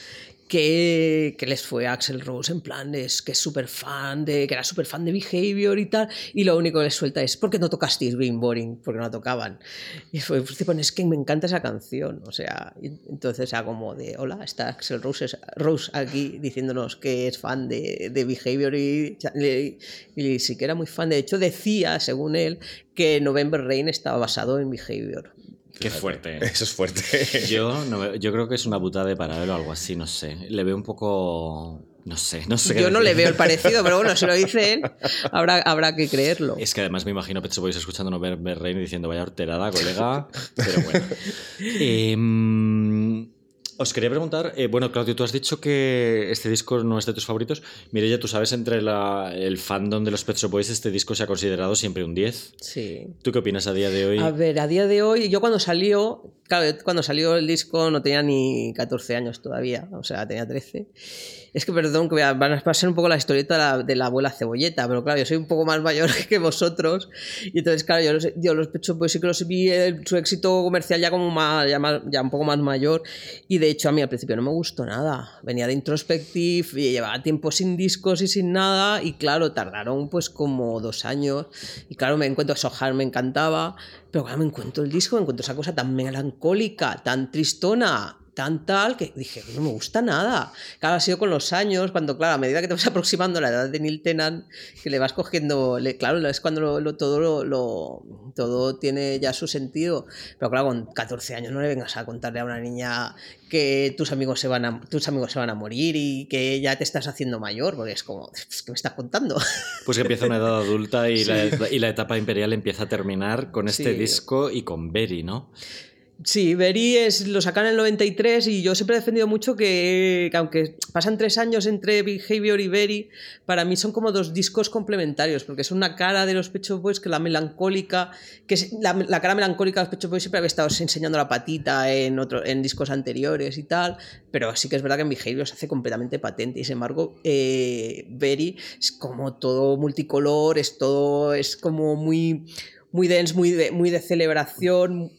Que, les fue a Axel Rose en plan, es que es súper fan de, que era súper fan de Behavior y tal, y lo único que les suelta es, ¿por qué no tocasteis Green Boring? Porque no la tocaban. Y fue, tipo, es que me encanta esa canción, o sea, y entonces era como de, hola, está Axel Rose, aquí diciéndonos que es fan de, de Behavior y, y, y sí que era muy fan, de hecho decía, según él, que November Rain estaba basado en Behavior. Qué fuerte. Eso es fuerte. Yo, no, yo creo que es una putada de paralelo o algo así, no sé. Le veo un poco... No sé, no sé. Yo no le veo el parecido, pero bueno, si lo dice él, habrá, habrá que creerlo. Es que además me imagino Pet Boys escuchando No Ver, Ver Rain y diciendo vaya horterada, colega. Pero bueno. Em, os quería preguntar, eh, bueno, Claudio, tú has dicho que este disco no es de tus favoritos. Mireya, tú sabes, entre la- el fandom de los Pet Shop Boys, este disco se ha considerado siempre un 10. Sí. ¿Tú qué opinas a día de hoy? A ver, a día de hoy, yo cuando salió, claro, yo cuando salió el disco no tenía ni 14 años todavía, o sea, tenía 13. Es que, perdón, que a, van a pasar un poco la historieta de la, de la abuela cebolleta, pero claro, yo soy un poco más mayor que vosotros, y entonces, claro, yo los, yo los Pet Shop Boys sí que los vi eh, su éxito comercial ya como más, ya, más- ya un poco más mayor, y de hecho a mí al principio no me gustó nada. Venía de Introspective y llevaba tiempo sin discos y sin nada, y claro, tardaron pues como dos años, y claro, me encuentro Sohar, me encantaba, pero claro, me encuentro el disco, me encuentro esa cosa tan melancólica, tan tristona, tan tal, que dije, no me gusta nada. Claro, ha sido con los años, cuando, claro, a medida que te vas aproximando a la edad de Neil Tennant, que le vas cogiendo, le- claro, es cuando lo- lo- todo, lo, lo- todo tiene ya su sentido. Pero claro, con 14 años no le vengas a contarle a una niña que tus amigos se van a, tus amigos se van a morir y que ya te estás haciendo mayor, porque es como, ¿qué me estás contando? Pues que empieza una edad adulta y, la, y la etapa imperial empieza a terminar con este Sí. disco y con Berry, ¿no? Sí, Berry es, lo sacan en el 93 y yo siempre he defendido mucho que, que aunque pasan tres años entre Behavior y Berry, para mí son como dos discos complementarios, porque es una cara de los Pet Shop Boys que la melancólica, que la, cara melancólica de los Pet Shop Boys siempre había estado enseñando la patita en, otro, en discos anteriores y tal, pero sí que es verdad que en Behavior se hace completamente patente. Y sin embargo eh, Berry es como todo multicolor, es todo, es como muy, muy dense, muy de, muy de celebración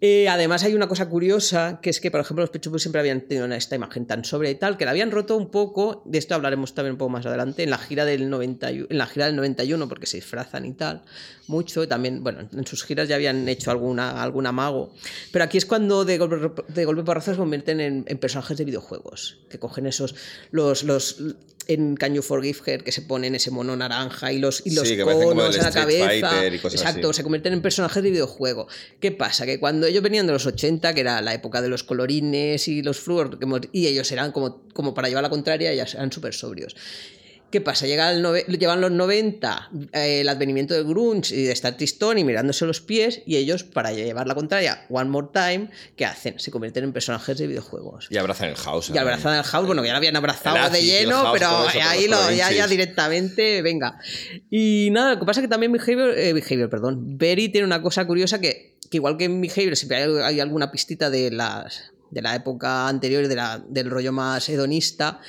Eh, además hay una cosa curiosa, que es que, por ejemplo, los Boys siempre habían tenido esta imagen tan sobre y tal, que la habían roto un poco, de esto hablaremos también un poco más adelante, en la gira del, 91, en la gira del 91, porque se disfrazan y tal, mucho, también, bueno, en sus giras ya habían hecho alguna, algún amago, pero aquí es cuando de golpe, de golpe se convierten en, en personajes de videojuegos, que cogen esos, los... los en Can You Forgive Her, que se ponen ese mono naranja y los, y los Sí, conos en la cabeza. Fighter y cosas Exacto, así. se convierten en personajes de videojuego. ¿Qué pasa? Que cuando ellos venían de los 80, que era la época de los colorines y los flúor, y ellos eran como, como para llevar la contraria, ellos eran súper sobrios. ¿Qué pasa? Llega el llevan los 90, eh, el advenimiento del grunge y de estar tristón y mirándose los pies, y ellos, para llevar la contraria, One More Time, ¿qué hacen? Se convierten en personajes de videojuegos. Y abrazan el house. Y abrazan al house, bueno, ya lo habían abrazado El de el lleno, house, pero eso, ahí lo, ya, ya directamente, venga. Y nada, lo que pasa es que también Behavior, eh, Behavior perdón, Berry tiene una cosa curiosa que, que igual que en Behavior siempre hay, hay alguna pistita de, las, de la época anterior de la, del rollo más hedonista.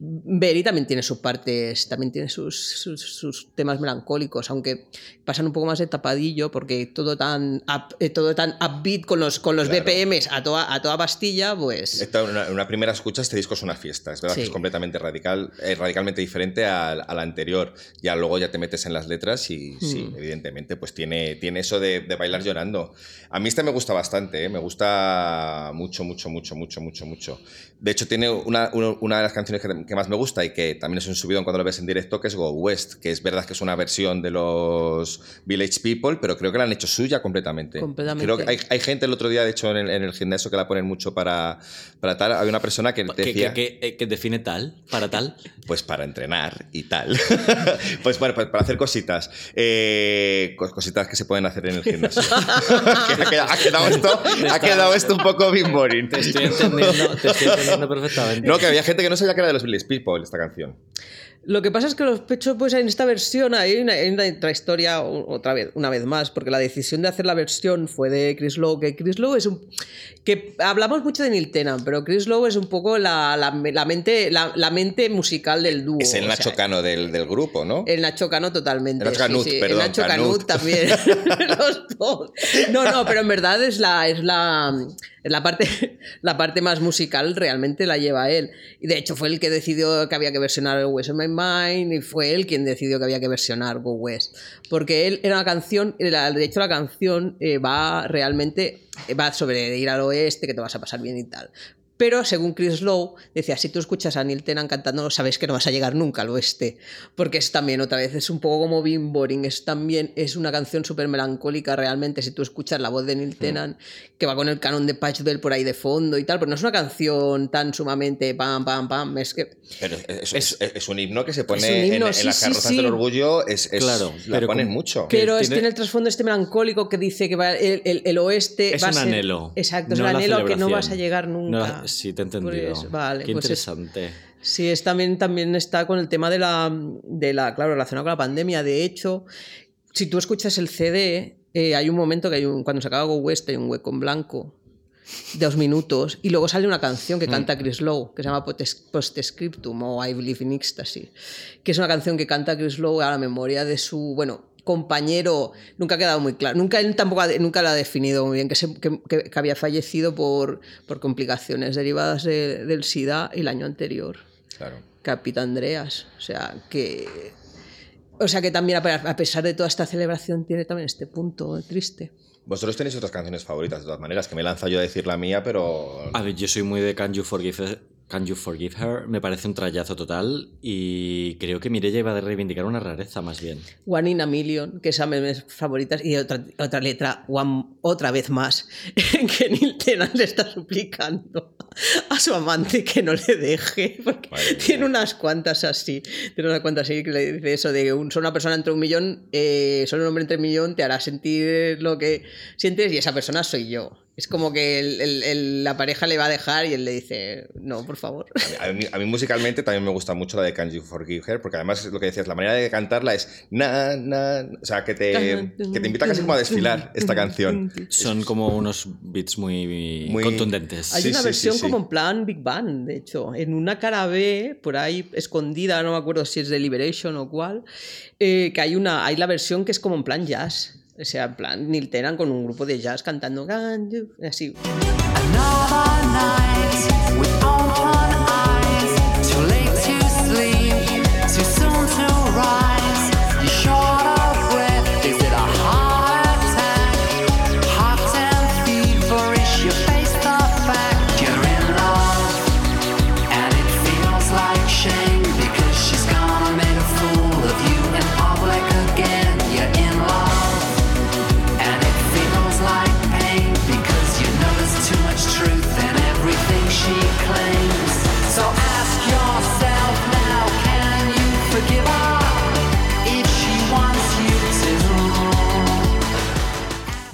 Berry también tiene sus partes, también tiene sus, sus, sus temas melancólicos, aunque pasan un poco más de tapadillo porque todo tan, up- eh, todo tan upbeat con los, con los Claro. BPMs a toda, a toda pastilla, pues... Esta, una, una primera escucha, este disco es una fiesta. Es verdad Sí. que es completamente radical, eh, radicalmente diferente al, al anterior. Ya luego ya te metes en las letras y sí, Hmm. evidentemente, pues tiene, tiene eso de, de bailar llorando. A mí este me gusta bastante, ¿eh? me gusta mucho, mucho, mucho, mucho, mucho, mucho. De hecho, tiene una, una, una de las canciones que, que más me gusta y que también es un subidón cuando lo ves en directo, que es Go West, que es verdad que es una versión de los Village People, pero creo que la han hecho suya completamente. Completamente. Creo que hay, hay gente el otro día, de hecho, en el, en el gimnasio que la ponen mucho para, para tal. Hay una persona que ¿Qué, decía, qué- qué- qué define tal? ¿Para tal? pues para entrenar y tal. pues bueno, pues para hacer cositas. Eh, cos- cositas que se pueden hacer en el gimnasio. Ha, quedado, ha quedado esto, ha quedado esto un poco bimboring. Te estoy entendiendo, te estoy entendiendo perfectamente. No, que había gente que no sabía que era de los Village People esta canción. Lo que pasa es que los pechos, pues en esta versión hay una, hay una otra historia, o- otra vez, una vez más, porque la decisión de hacer la versión fue de Chris Lowe, que Chris Lowe es un... que hablamos mucho de Neil Tennant, pero Chris Lowe es un poco la, la- la mente, la, la mente musical del dúo. Es el o Nacho sea, Cano del, del grupo, ¿no? El Nacho Cano totalmente. El Nacho Canut, sí, sí. perdón, el Nacho Canut. Canut, también. Los dos. No, no, pero en verdad es la, es la, la parte, la parte más musical realmente la lleva él. Y de hecho fue el que decidió que había que versionar West of Y fue él quien decidió que había que versionar Go West. Porque él era una canción, la- de hecho la canción eh, va realmente, eh, va sobre ir al oeste, que te vas a pasar bien y tal. Pero según Chris Lowe, decía, si tú escuchas a Neil Tennant cantando, sabes que no vas a llegar nunca al oeste. Porque es también, otra vez, es un poco como Bim Boring, es también, es una canción súper melancólica realmente, si tú escuchas la voz de Neil Tennant, que va con el canon de Patch Bell por ahí de fondo y tal, pero no es una canción tan sumamente pam, pam, pam, es que... Pero es, es- es un himno que se pone himno, en, en sí, las sí, carrozas sí. del orgullo. Es, es- Claro, la pero ponen mucho. Pero es, tiene- tiene el trasfondo este melancólico que dice que va el, el- el oeste Es va a un ser- anhelo, Exacto, es no un anhelo que no vas a llegar No nunca. la- sí, te he entendido. Pues, vale, Qué pues es- interesante. Sí, es también, también está con el tema de la, de la, claro, relacionado con la pandemia. De hecho, si tú escuchas el CD, eh, hay un momento que hay un, cuando se acaba Go West hay un hueco en blanco de dos minutos y luego sale una canción que canta Chris Lowe que se llama Postscriptum o I Believe in Ecstasy que es una canción que canta Chris Lowe a la memoria de su bueno compañero nunca ha quedado muy claro nunca él tampoco ha- nunca lo ha definido muy bien que, se- que- que- que había fallecido por, por complicaciones derivadas de- del SIDA el año anterior Claro. Capitán Andreas. O sea, que. O sea, que también, a a pesar de toda esta celebración, tiene también este punto triste. Vosotros tenéis otras canciones favoritas, de todas maneras, que me lanzo yo a decir la mía, pero. A ver, yo soy muy de Can You Forgive. Can You Forgive Her me parece un trayazo total y creo que Mireia iba a reivindicar una rareza más bien. One in a Million, que es a mis favoritas, y otra, otra letra, one, otra vez más, que Neil Tennant le está suplicando a su amante que no le deje, porque Madre mía. tiene unas cuantas así, tiene unas cuantas así que le dice eso de un, solo una persona entre un millón, eh, solo un hombre entre un millón te hará sentir lo que sientes y esa persona soy yo. Es como que el- el- el- la pareja le va a dejar y él le dice, no, por favor. A mí, a mí musicalmente también me gusta mucho la de Can You Forgive Her, porque además lo que decías, la manera de cantarla es na, na, o sea, que te, que te invita casi como a desfilar esta canción. Son como unos beats muy, Muy- contundentes. Hay Sí, una sí, versión sí, sí. como en plan Big Bang, de hecho. En una cara B, por ahí escondida, no me acuerdo si es de Liberation o cuál, eh, que hay, una, hay la versión que es como en plan jazz. O sea, en plan, Neil con un grupo de jazz cantando así.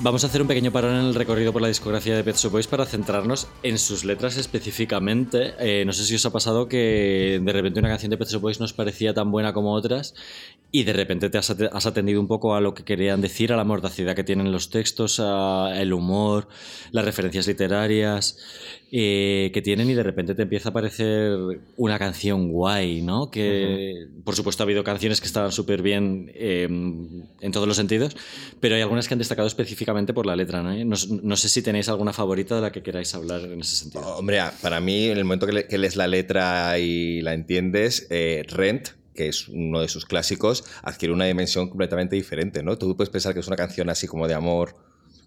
Vamos a hacer un pequeño parón en el recorrido por la discografía de Pet Shop Boys para centrarnos en sus letras específicamente. Eh, no sé si os ha pasado que de repente una canción de Pet Shop Boys nos parecía tan buena como otras y de repente te has, ate- has atendido un poco a lo que querían decir, a la mordacidad que tienen los textos, el humor, las referencias literarias eh, que tienen y de repente te empieza a parecer una canción guay, ¿no? Que por supuesto ha habido canciones que estaban súper bien eh, en todos los sentidos, pero hay algunas que han destacado específicamente por la letra, ¿no? No, no sé si tenéis alguna favorita de la que queráis hablar en ese sentido. Hombre, para mí, en el momento que, le- que lees la letra y la entiendes, eh, Rent, que es uno de sus clásicos, adquiere una dimensión completamente diferente, ¿no? Tú puedes pensar que es una canción así como de amor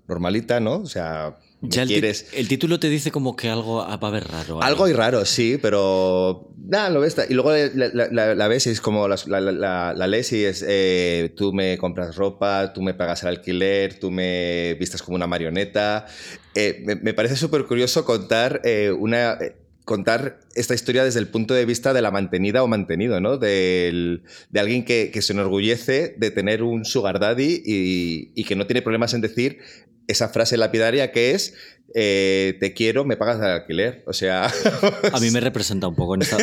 normalita, ¿no? O sea, Ya el, ti- quieres... el título te dice como que algo va a haber raro. Algo hay raro, sí, pero. Nada, lo ves. Y luego la, la- la- la ves y es como. La, la, lees y es. eh, tú me compras ropa, tú me pagas el alquiler, tú me vistas como una marioneta. Eh, me, me parece súper curioso contar eh, una. contar esta historia desde el punto de vista de la mantenida o mantenido, ¿no? Del- de alguien que, que se enorgullece de tener un sugar daddy y, y que no tiene problemas en decir esa frase lapidaria que es eh, te quiero, me pagas el alquiler. O sea, A mí me representa un poco en esta,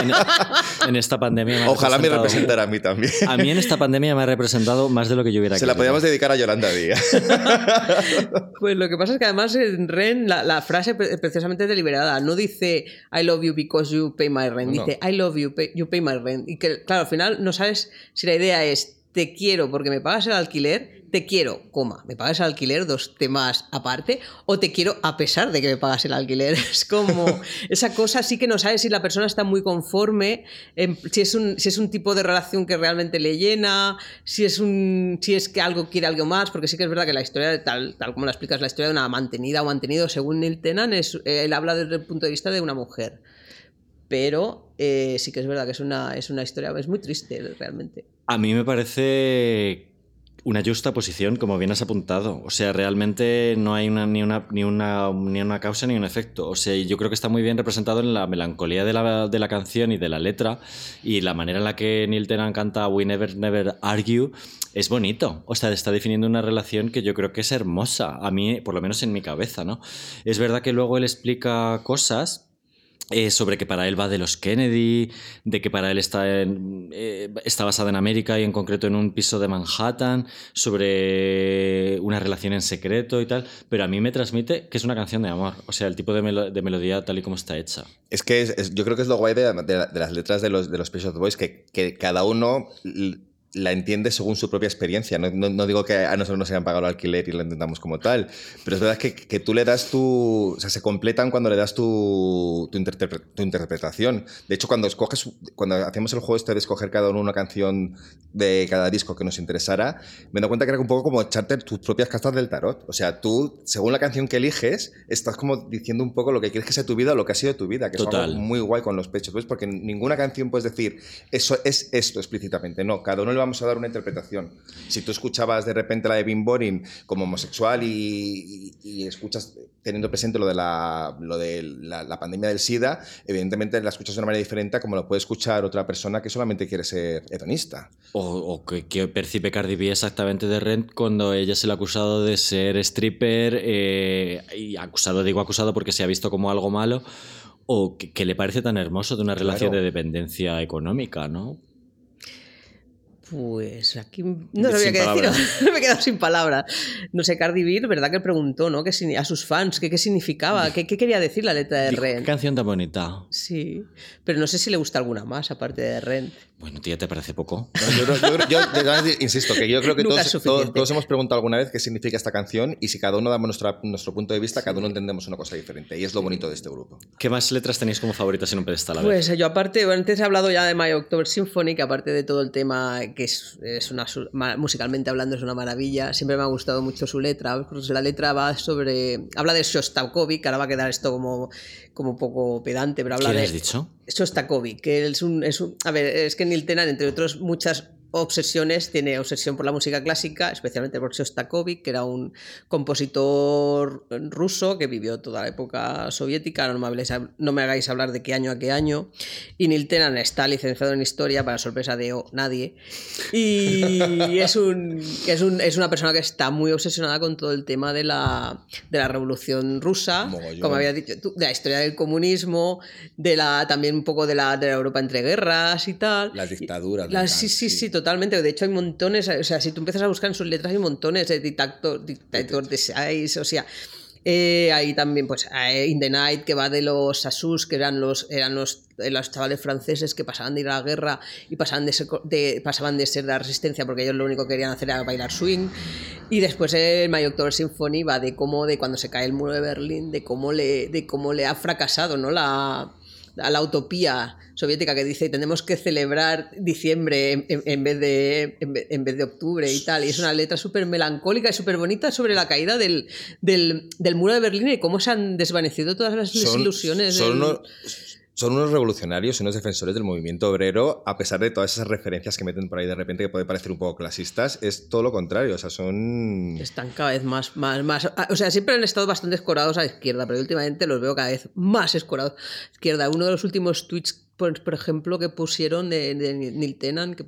en, en esta pandemia. me ha ojalá me representara a mí también. A mí en esta pandemia me ha representado más de lo que yo hubiera Se la podíamos dedicar a Yolanda Díaz. Pues lo que pasa es que además en Ren la, la frase pre- precisamente es deliberada. No dice I love you because you pay my rent. No. Dice I love you, pay- you pay my rent. Y que, claro, al final no sabes si la idea es te quiero porque me pagas el alquiler, te quiero, coma, me pagas el alquiler, dos temas aparte, o te quiero a pesar de que me pagas el alquiler. Es como esa cosa sí que no sabes si la persona está muy conforme, em, si, es un, si es un tipo de relación que realmente le llena, si es, un, si es que algo quiere algo más, porque sí que es verdad que la historia, tal, tal como la explicas, la historia de una mantenida o mantenido, según Neil Tennant, es, él habla desde el punto de vista de una mujer. Pero eh, sí que es verdad que es una, es una historia, es muy triste realmente. A mí me parece una justa posición, como bien has apuntado. O sea, realmente no hay una, ni, una, ni, una, ni una causa ni un efecto. O sea, yo creo que está muy bien representado en la melancolía de la, de la canción y de la letra y la manera en la que Neil Tennant canta We Never Never Argue es bonito. O sea, está definiendo una relación que yo creo que es hermosa. A mí, por lo menos en mi cabeza, ¿no? Es verdad que luego él explica cosas eh, sobre que para él va de los Kennedy, de que para él está, en- eh, está basada en América y en concreto en un piso de Manhattan, sobre una relación en secreto y tal, pero a mí me transmite que es una canción de amor, o sea, el tipo de, melo- de melodía tal y como está hecha. Es que yo creo que es lo guay de, las letras de los, de los Shop Boys, que, cada uno la entiende según su propia experiencia. No, no- no digo que a nosotros nos hayan pagado el alquiler y lo entendamos como tal, pero es verdad que, que tú le das tu... O sea, se completan cuando le das tu, tu, interpre- tu interpretación. De hecho, cuando escoges, cuando hacemos el juego este de escoger cada uno una canción de cada disco que nos interesara, me dado cuenta que era un poco como echarte tus propias cartas del tarot. O sea, tú, según la canción que eliges, estás como diciendo un poco lo que quieres que sea tu vida o lo que ha sido tu vida, que Total. es algo muy guay con los pechos, ¿ves? Porque ninguna canción puedes decir eso es esto explícitamente. No, cada uno le vamos a dar una interpretación. Si tú escuchabas de repente la de Bim Boring como homosexual y, y- y escuchas teniendo presente lo de, la, lo de la, la pandemia del SIDA, evidentemente la escuchas de una manera diferente a como lo puede escuchar otra persona que solamente quiere ser hedonista. O, o que, que percibe Cardi B exactamente de Rent cuando ella se le ha acusado de ser stripper, eh, y acusado, digo acusado porque se ha visto como algo malo, o que, que le parece tan hermoso de una relación Claro. de dependencia económica, ¿no? Pues aquí no sabía qué decir, me he quedado sin palabras. No sé, Cardi B, ¿verdad que preguntó ¿no? ¿Qué signi- a sus fans qué, qué significaba? ¿Qué, qué quería decir la letra de Dijo, ¿Qué canción tan bonita? Sí, pero no sé si le gusta alguna más aparte de Ren. Bueno, tía, ¿te parece poco? No, yo, insisto, que yo creo que todos, hemos preguntado alguna vez qué significa esta canción y si cada uno damos nuestra- nuestro punto de vista, cada uno entendemos una cosa diferente. Y es lo bonito de este grupo. ¿Qué más letras tenéis como favoritas en un pedestal? A ver. Pues yo aparte, antes he hablado ya de My October Symphony, que aparte de todo el tema que es, es una musicalmente hablando es una maravilla, siempre me ha gustado mucho su letra, pues la letra va sobre, habla de Shostakovich, que ahora va a quedar esto como, como un poco pedante, pero habla ¿Qué le de... has dicho? Shostakovich, que es un, es un- A ver, es que Neil Tennant, entre otros muchas obsesiones, tiene obsesión por la música clásica, especialmente por Shostakovich, que era un compositor ruso que vivió toda la época soviética, no me, habléis- no me hagáis hablar de qué año a qué año, y Neil Tennant está licenciado en Historia, para sorpresa de oh, nadie, y es, un, es, un- es una persona que está muy obsesionada con todo el tema de la, de la revolución rusa, Mogollón. como había dicho tú, de la historia del comunismo, de la también un poco de la, de la Europa entre guerras y tal. Las dictaduras. Las- sí, encantan, sí, sí, totalmente. De hecho, hay montones, o sea, si tú empiezas a buscar en sus letras, hay montones de dictator, dictator de seis, o sea. eh, hay también, pues, eh, In the Night, que va de los Asus, que eran los, eran los, eh, los chavales franceses que pasaban de ir a la guerra y pasaban de, ser, de- pasaban de ser de la resistencia porque ellos lo único que querían hacer era bailar swing. Y después el My October Symphony va de cómo, de cuando se cae el muro de Berlín, de cómo le, de cómo le ha fracasado, ¿no? La, a la utopía soviética que dice tenemos que celebrar diciembre en, en- en vez, de, en, ve- en vez de octubre y tal. Y es una letra súper melancólica y súper bonita sobre la caída del, del, del muro de Berlín y cómo se han desvanecido todas las Son- ilusiones. Son, del- unos, son unos revolucionarios y unos defensores del movimiento obrero, a pesar de todas esas referencias que meten por ahí de repente que puede parecer un poco clasistas. Es todo lo contrario. O sea, son. Están cada vez más, más, más. O sea, siempre han estado bastante escorados a la izquierda, pero últimamente los veo cada vez más escorados a la izquierda. Uno de los últimos tweets, por, por ejemplo, que pusieron de, de Neil Tennant, que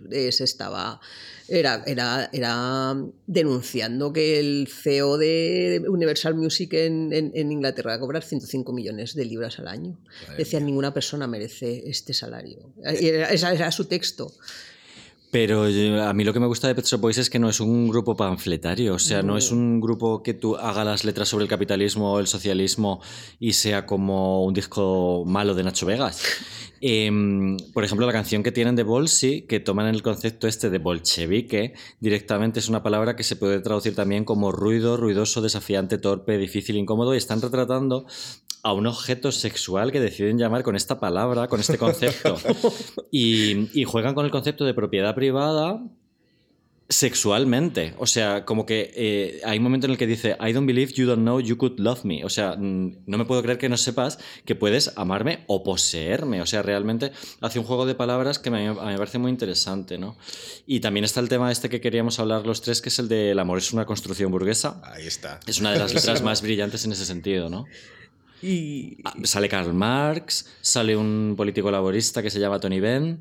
de se estaba. Era, era, era denunciando que el CEO de Universal Music en, en- en Inglaterra va a cobrar 105 millones de libras al año. Decían, ninguna persona merece este salario. Y era- Ese era su texto. Pero yo- a mí lo que me gusta de Pet Shop Boys es que no es un grupo panfletario, o sea, no es un grupo que tú haga las letras sobre el capitalismo o el socialismo y sea como un disco malo de Nacho Vegas. Em, por ejemplo, la canción que tienen de Bolsi, que toman el concepto este de bolchevique, directamente es una palabra que se puede traducir también como ruido, ruidoso, desafiante, torpe, difícil, incómodo, y están retratando a un objeto sexual que deciden llamar con esta palabra, con este concepto. y, y juegan con el concepto de propiedad privada sexualmente. O sea, como que eh, hay un momento en el que dice, I don't believe you don't know you could love me. O sea, no me puedo creer que no sepas que puedes amarme o poseerme. O sea, realmente hace un juego de palabras que me, a mí me parece muy interesante, ¿no? Y también está el tema este que queríamos hablar los tres, que es el de el amor es una construcción burguesa. Ahí está. Es una de las letras más brillantes en ese sentido, ¿no? Y, Ah, Sale Karl Marx, sale un político laborista que se llama Tony Benn.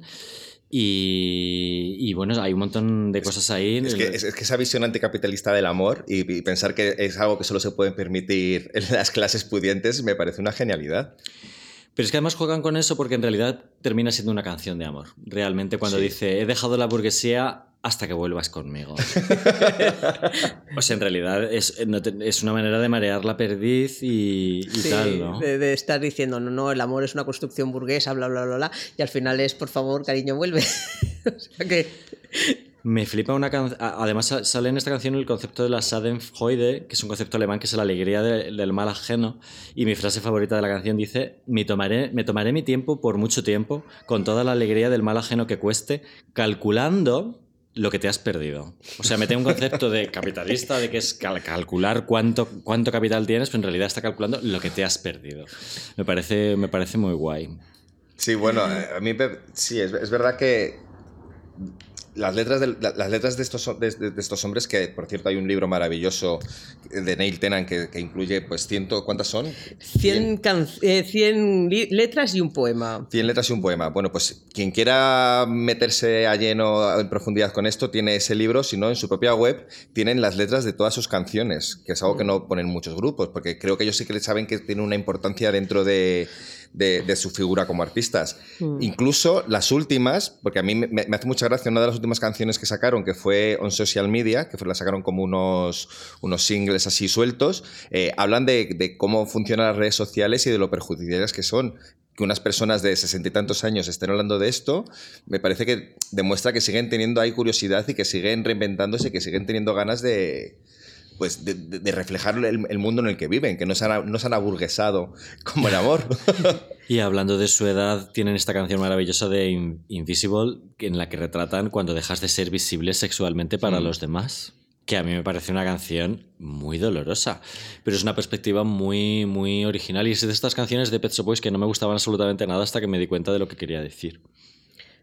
Y, y bueno, hay un montón de cosas ahí. Es que, es, es que esa visión anticapitalista del amor y, y pensar que es algo que solo se pueden permitir en las clases pudientes me parece una genialidad. Pero es que además juegan con eso porque en realidad termina siendo una canción de amor. Realmente cuando Sí. dice, he dejado la burguesía hasta que vuelvas conmigo. o sea, en realidad es, no te- es una manera de marear la perdiz y, y Sí, tal, ¿no? de, de estar diciendo, no, no, el amor es una construcción burguesa, bla, bla, bla, bla, y al final es, por favor, cariño, vuelve. o sea que, Me flipa una canción. Además, sa- sale en esta canción el concepto de la Schadenfreude, que es un concepto alemán que es la alegría de- del mal ajeno. Y mi frase favorita de la canción dice: me tomaré, me tomaré mi tiempo por mucho tiempo, con toda la alegría del mal ajeno que cueste, calculando lo que te has perdido. O sea, mete un concepto de capitalista, de que es cal- calcular cuánto, cuánto capital tienes, pero en realidad está calculando lo que te has perdido. Me parece, me parece muy guay. Sí, bueno, a mí me- sí, es, es verdad que las letras, de, la- las letras de, estos, de, de estos hombres, que por cierto hay un libro maravilloso de Neil Tennant que, que incluye, pues, ciento, ¿cuántas son? 100, can- eh, 100 li- letras y un poema. 100 letras y un poema. Bueno, pues quien quiera meterse a lleno en profundidad con esto tiene ese libro, si no, en su propia web tienen las letras de todas sus canciones, que es algo que no ponen muchos grupos, porque creo que ellos sí que saben que tiene una importancia dentro de, de, de su figura como artistas. Mm. Incluso las últimas, porque a mí me, me hace mucha gracia, una de las últimas canciones que sacaron, que fue On Social Media, que fue, la sacaron como unos, unos singles así sueltos, eh, hablan de, de cómo funcionan las redes sociales y de lo perjudiciales que son. Que unas personas de sesenta y tantos años estén hablando de esto, me parece que demuestra que siguen teniendo ahí curiosidad y que siguen reinventándose y que siguen teniendo ganas de, pues de, de- de reflejar el, el mundo en el que viven, que no se han, no se han aburguesado como el amor. Y hablando de su edad, tienen esta canción maravillosa de In- Invisible, en la que retratan cuando dejas de ser visible sexualmente para Mm. los demás. Que a mí me parece una canción muy dolorosa, pero es una perspectiva muy, muy original. Y es de estas canciones de Pet Shop Boys que no me gustaban absolutamente nada hasta que me di cuenta de lo que quería decir.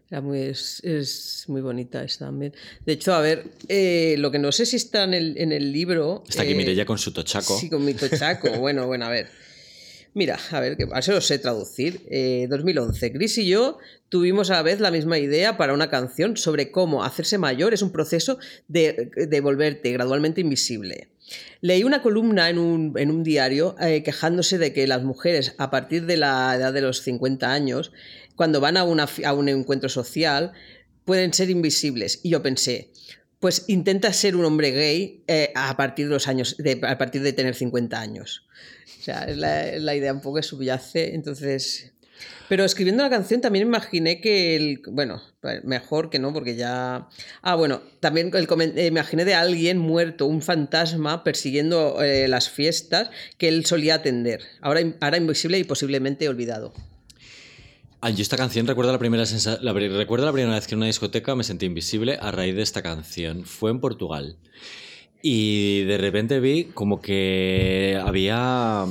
Era muy, es, es muy bonita esta también. De hecho, a ver, eh, lo que no sé si está en el, en el libro. Está aquí eh, con su tochaco. Sí, con mi tochaco. bueno, bueno, a ver. Mira, a ver, que a ver si lo sé traducir. Eh, 2011. Chris y yo tuvimos a la vez la misma idea para una canción sobre cómo hacerse mayor es un proceso de, de volverte gradualmente invisible. Leí una columna en un, en un diario eh, quejándose de que las mujeres a partir de la edad de los 50 años, cuando van a, una a un encuentro social, pueden ser invisibles. Y yo pensé, pues intenta ser un hombre gay eh, a partir de los años, de- a partir de tener 50 años. O sea, es la, la idea un poco que subyace. Entonces. Pero escribiendo la canción también imaginé que el. Bueno, mejor que no, porque ya. Ah, bueno, también el eh, imaginé de alguien muerto, un fantasma persiguiendo eh, las fiestas que él solía atender. Ahora, ahora invisible y posiblemente olvidado. Ah, yo esta canción recuerdo la primera la, recuerdo la primera vez que en una discoteca me sentí invisible a raíz de esta canción. Fue en Portugal. Y de repente vi como que había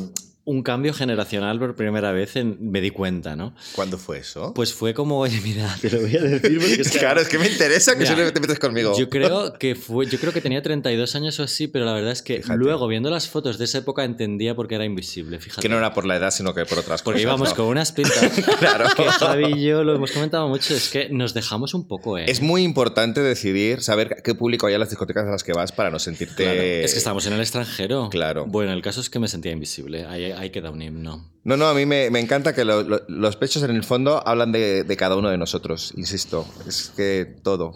un cambio generacional por primera vez, en- me di cuenta, ¿no? ¿Cuándo fue eso? Pues fue como, oye, mira, te lo voy a decir porque es que- claro, es que me interesa que Mira, te metes conmigo. Yo creo que fue, yo creo que tenía 32 años o así, pero la verdad es que Fíjate. luego viendo las fotos de esa época entendía por qué era invisible, fíjate. Que no era por la edad, sino que por otras Porque cosas. íbamos ¿no? con unas pintas Claro. que Javi y yo lo hemos comentado mucho, es que nos dejamos un poco, ¿eh? Es muy importante decidir, saber qué público hay en las discotecas a las que vas para no sentirte. Claro, Es que estábamos en el extranjero. Claro. Bueno, el caso es que me sentía invisible. Ahí, ahí queda un himno. No, no, a mí me, me encanta que lo- lo- los pechos en el fondo hablan de, de cada uno de nosotros, insisto. Es que todo.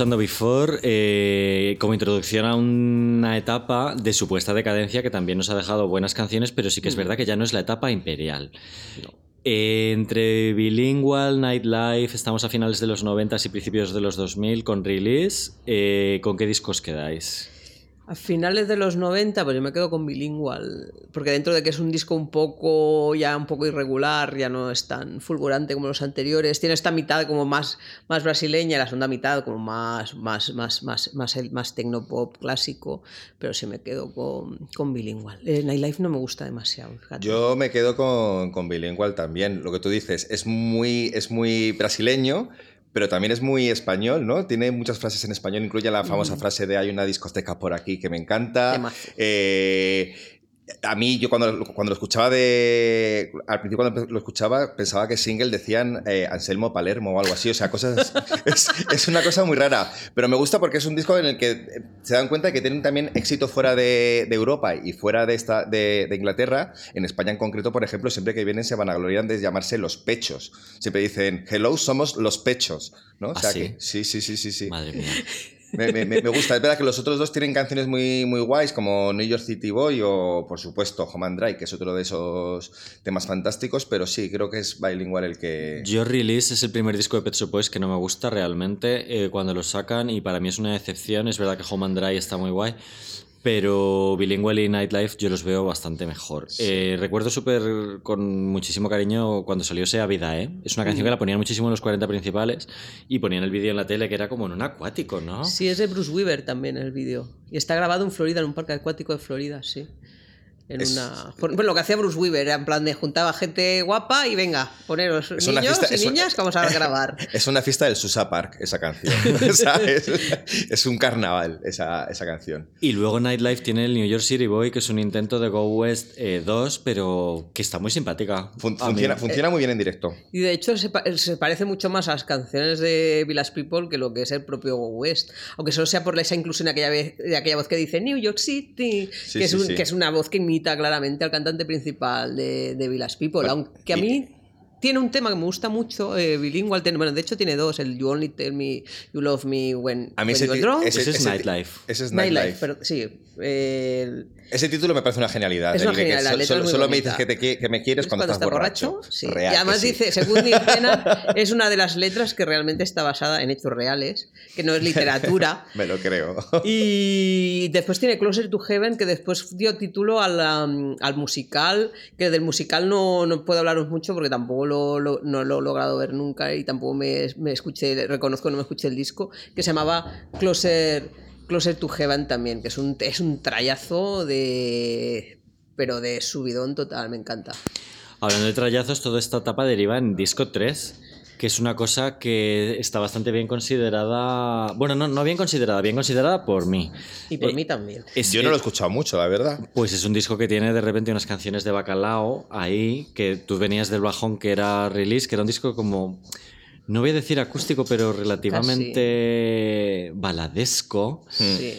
Escuchando Before eh, como introducción a una etapa de supuesta decadencia que también nos ha dejado buenas canciones, pero sí que es verdad que ya no es la etapa imperial. Eh, entre Bilingual, Nightlife, estamos a finales de los 90 y principios de los 2000 con Release. Eh, ¿Con qué discos quedáis? A finales de los 90, pues yo me quedo con Bilingual, porque dentro de que es un disco un poco ya un poco irregular, ya no es tan fulgurante como los anteriores, tiene esta mitad como más, más brasileña, la segunda mitad como más más más más más, el- más tecnopop clásico, pero sí me quedo con, con Bilingual. Eh, Nightlife no me gusta demasiado. fíjate. Yo me quedo con, con Bilingual también. Lo que tú dices es muy, es muy brasileño, pero también es muy español, ¿no? Tiene muchas frases en español, incluye la famosa frase de hay una discoteca por aquí que me encanta. Eh, a mí, yo cuando, cuando lo escuchaba de. Al principio, cuando lo escuchaba, pensaba que single decían eh, Anselmo Palermo o algo así. O sea, cosas. es, es una cosa muy rara. Pero me gusta porque es un disco en el que eh, se dan cuenta de que tienen también éxito fuera de, de Europa y fuera de, esta, de, de Inglaterra. En España, en concreto, por ejemplo, siempre que vienen se vanaglorian de llamarse Los Pechos. Siempre dicen, hello, somos Los Pechos. ¿no? O ¿Ah, sí? que- sí, sí, sí, sí. sí. Madre mía. Me, gusta. Es verdad que los otros dos tienen canciones muy, muy guays, como New York City Boy o, por supuesto, Home and Dry, que es otro de esos temas fantásticos, pero sí, creo que es Bilingual el que... Yo Release es el primer disco de Pet Shop Boys que no me gusta realmente eh, cuando lo sacan y para mí es una decepción. Es verdad que Home and Dry está muy guay, pero Bilingual y Nightlife yo los veo bastante mejor. Eh, recuerdo súper con muchísimo cariño cuando salió Sea Vida, ¿eh? Es una canción que la ponían muchísimo en los 40 principales y ponían el vídeo en la tele que era como en un acuático, ¿no? Sí, es de Bruce Weaver también el vídeo. Y está grabado en Florida, en un parque acuático de Florida, sí. En Es- una... por- Bueno, lo que hacía Bruce Weaver era en plan de juntaba gente guapa y venga, poneros Es niños fiesta- y es niñas que vamos a grabar. Es una fiesta del Susa Park, esa canción. ¿sabes? Es un carnaval, esa, esa canción. Y luego Nightlife tiene el New York City Boy, que es un intento de Go West eh, 2, pero que está muy simpática. Fun- funciona funciona muy bien en directo. Y de hecho se, pa- se parece mucho más a las canciones de Village People que lo que es el propio Go West. Aunque solo sea por esa inclusión de aquella, vez, de aquella voz que dice New York City, Sí, que, es sí, un- sí. que es una voz que imita claramente al cantante principal de, de Village People. Bueno, aunque a mí tiene un tema que me gusta mucho, eh, bilingüe. Bueno, de hecho tiene dos, el You Only Tell Me You Love Me When, A mí when ese, You're ti- Drunk. Ese es Nightlife. Ese es Nightlife, Nightlife. pero sí. eh, Ese título me parece una genialidad. Es una el de que genialidad, la solo es muy solo me dices que, te que me quieres ¿Es cuando, estás borracho. Sí. Real y además sí. dice, según Neil Tennant, es una de las letras que realmente está basada en hechos reales, que no es literatura. Me lo creo. Y después tiene Closer to Heaven, que después dio título al, um, al musical, que del musical no, no puedo hablaros mucho porque tampoco lo, lo- no lo he logrado ver nunca y tampoco me, me escuché, reconozco que no me escuché el disco, que se llamaba Closer, Closer to Heaven también, que es un, es un trayazo de... pero de subidón total, me encanta. Hablando de trayazos, toda esta etapa deriva en Disco 3, que es una cosa que está bastante bien considerada. Bueno, no, no bien considerada, bien considerada por mí. Y por Eh, mí también. Es- Yo no lo he escuchado mucho, la verdad. Pues es un disco que tiene de repente unas canciones de bacalao ahí, que tú venías del bajón que era release, que era un disco como. No voy a decir acústico, pero relativamente baladesco. Sí.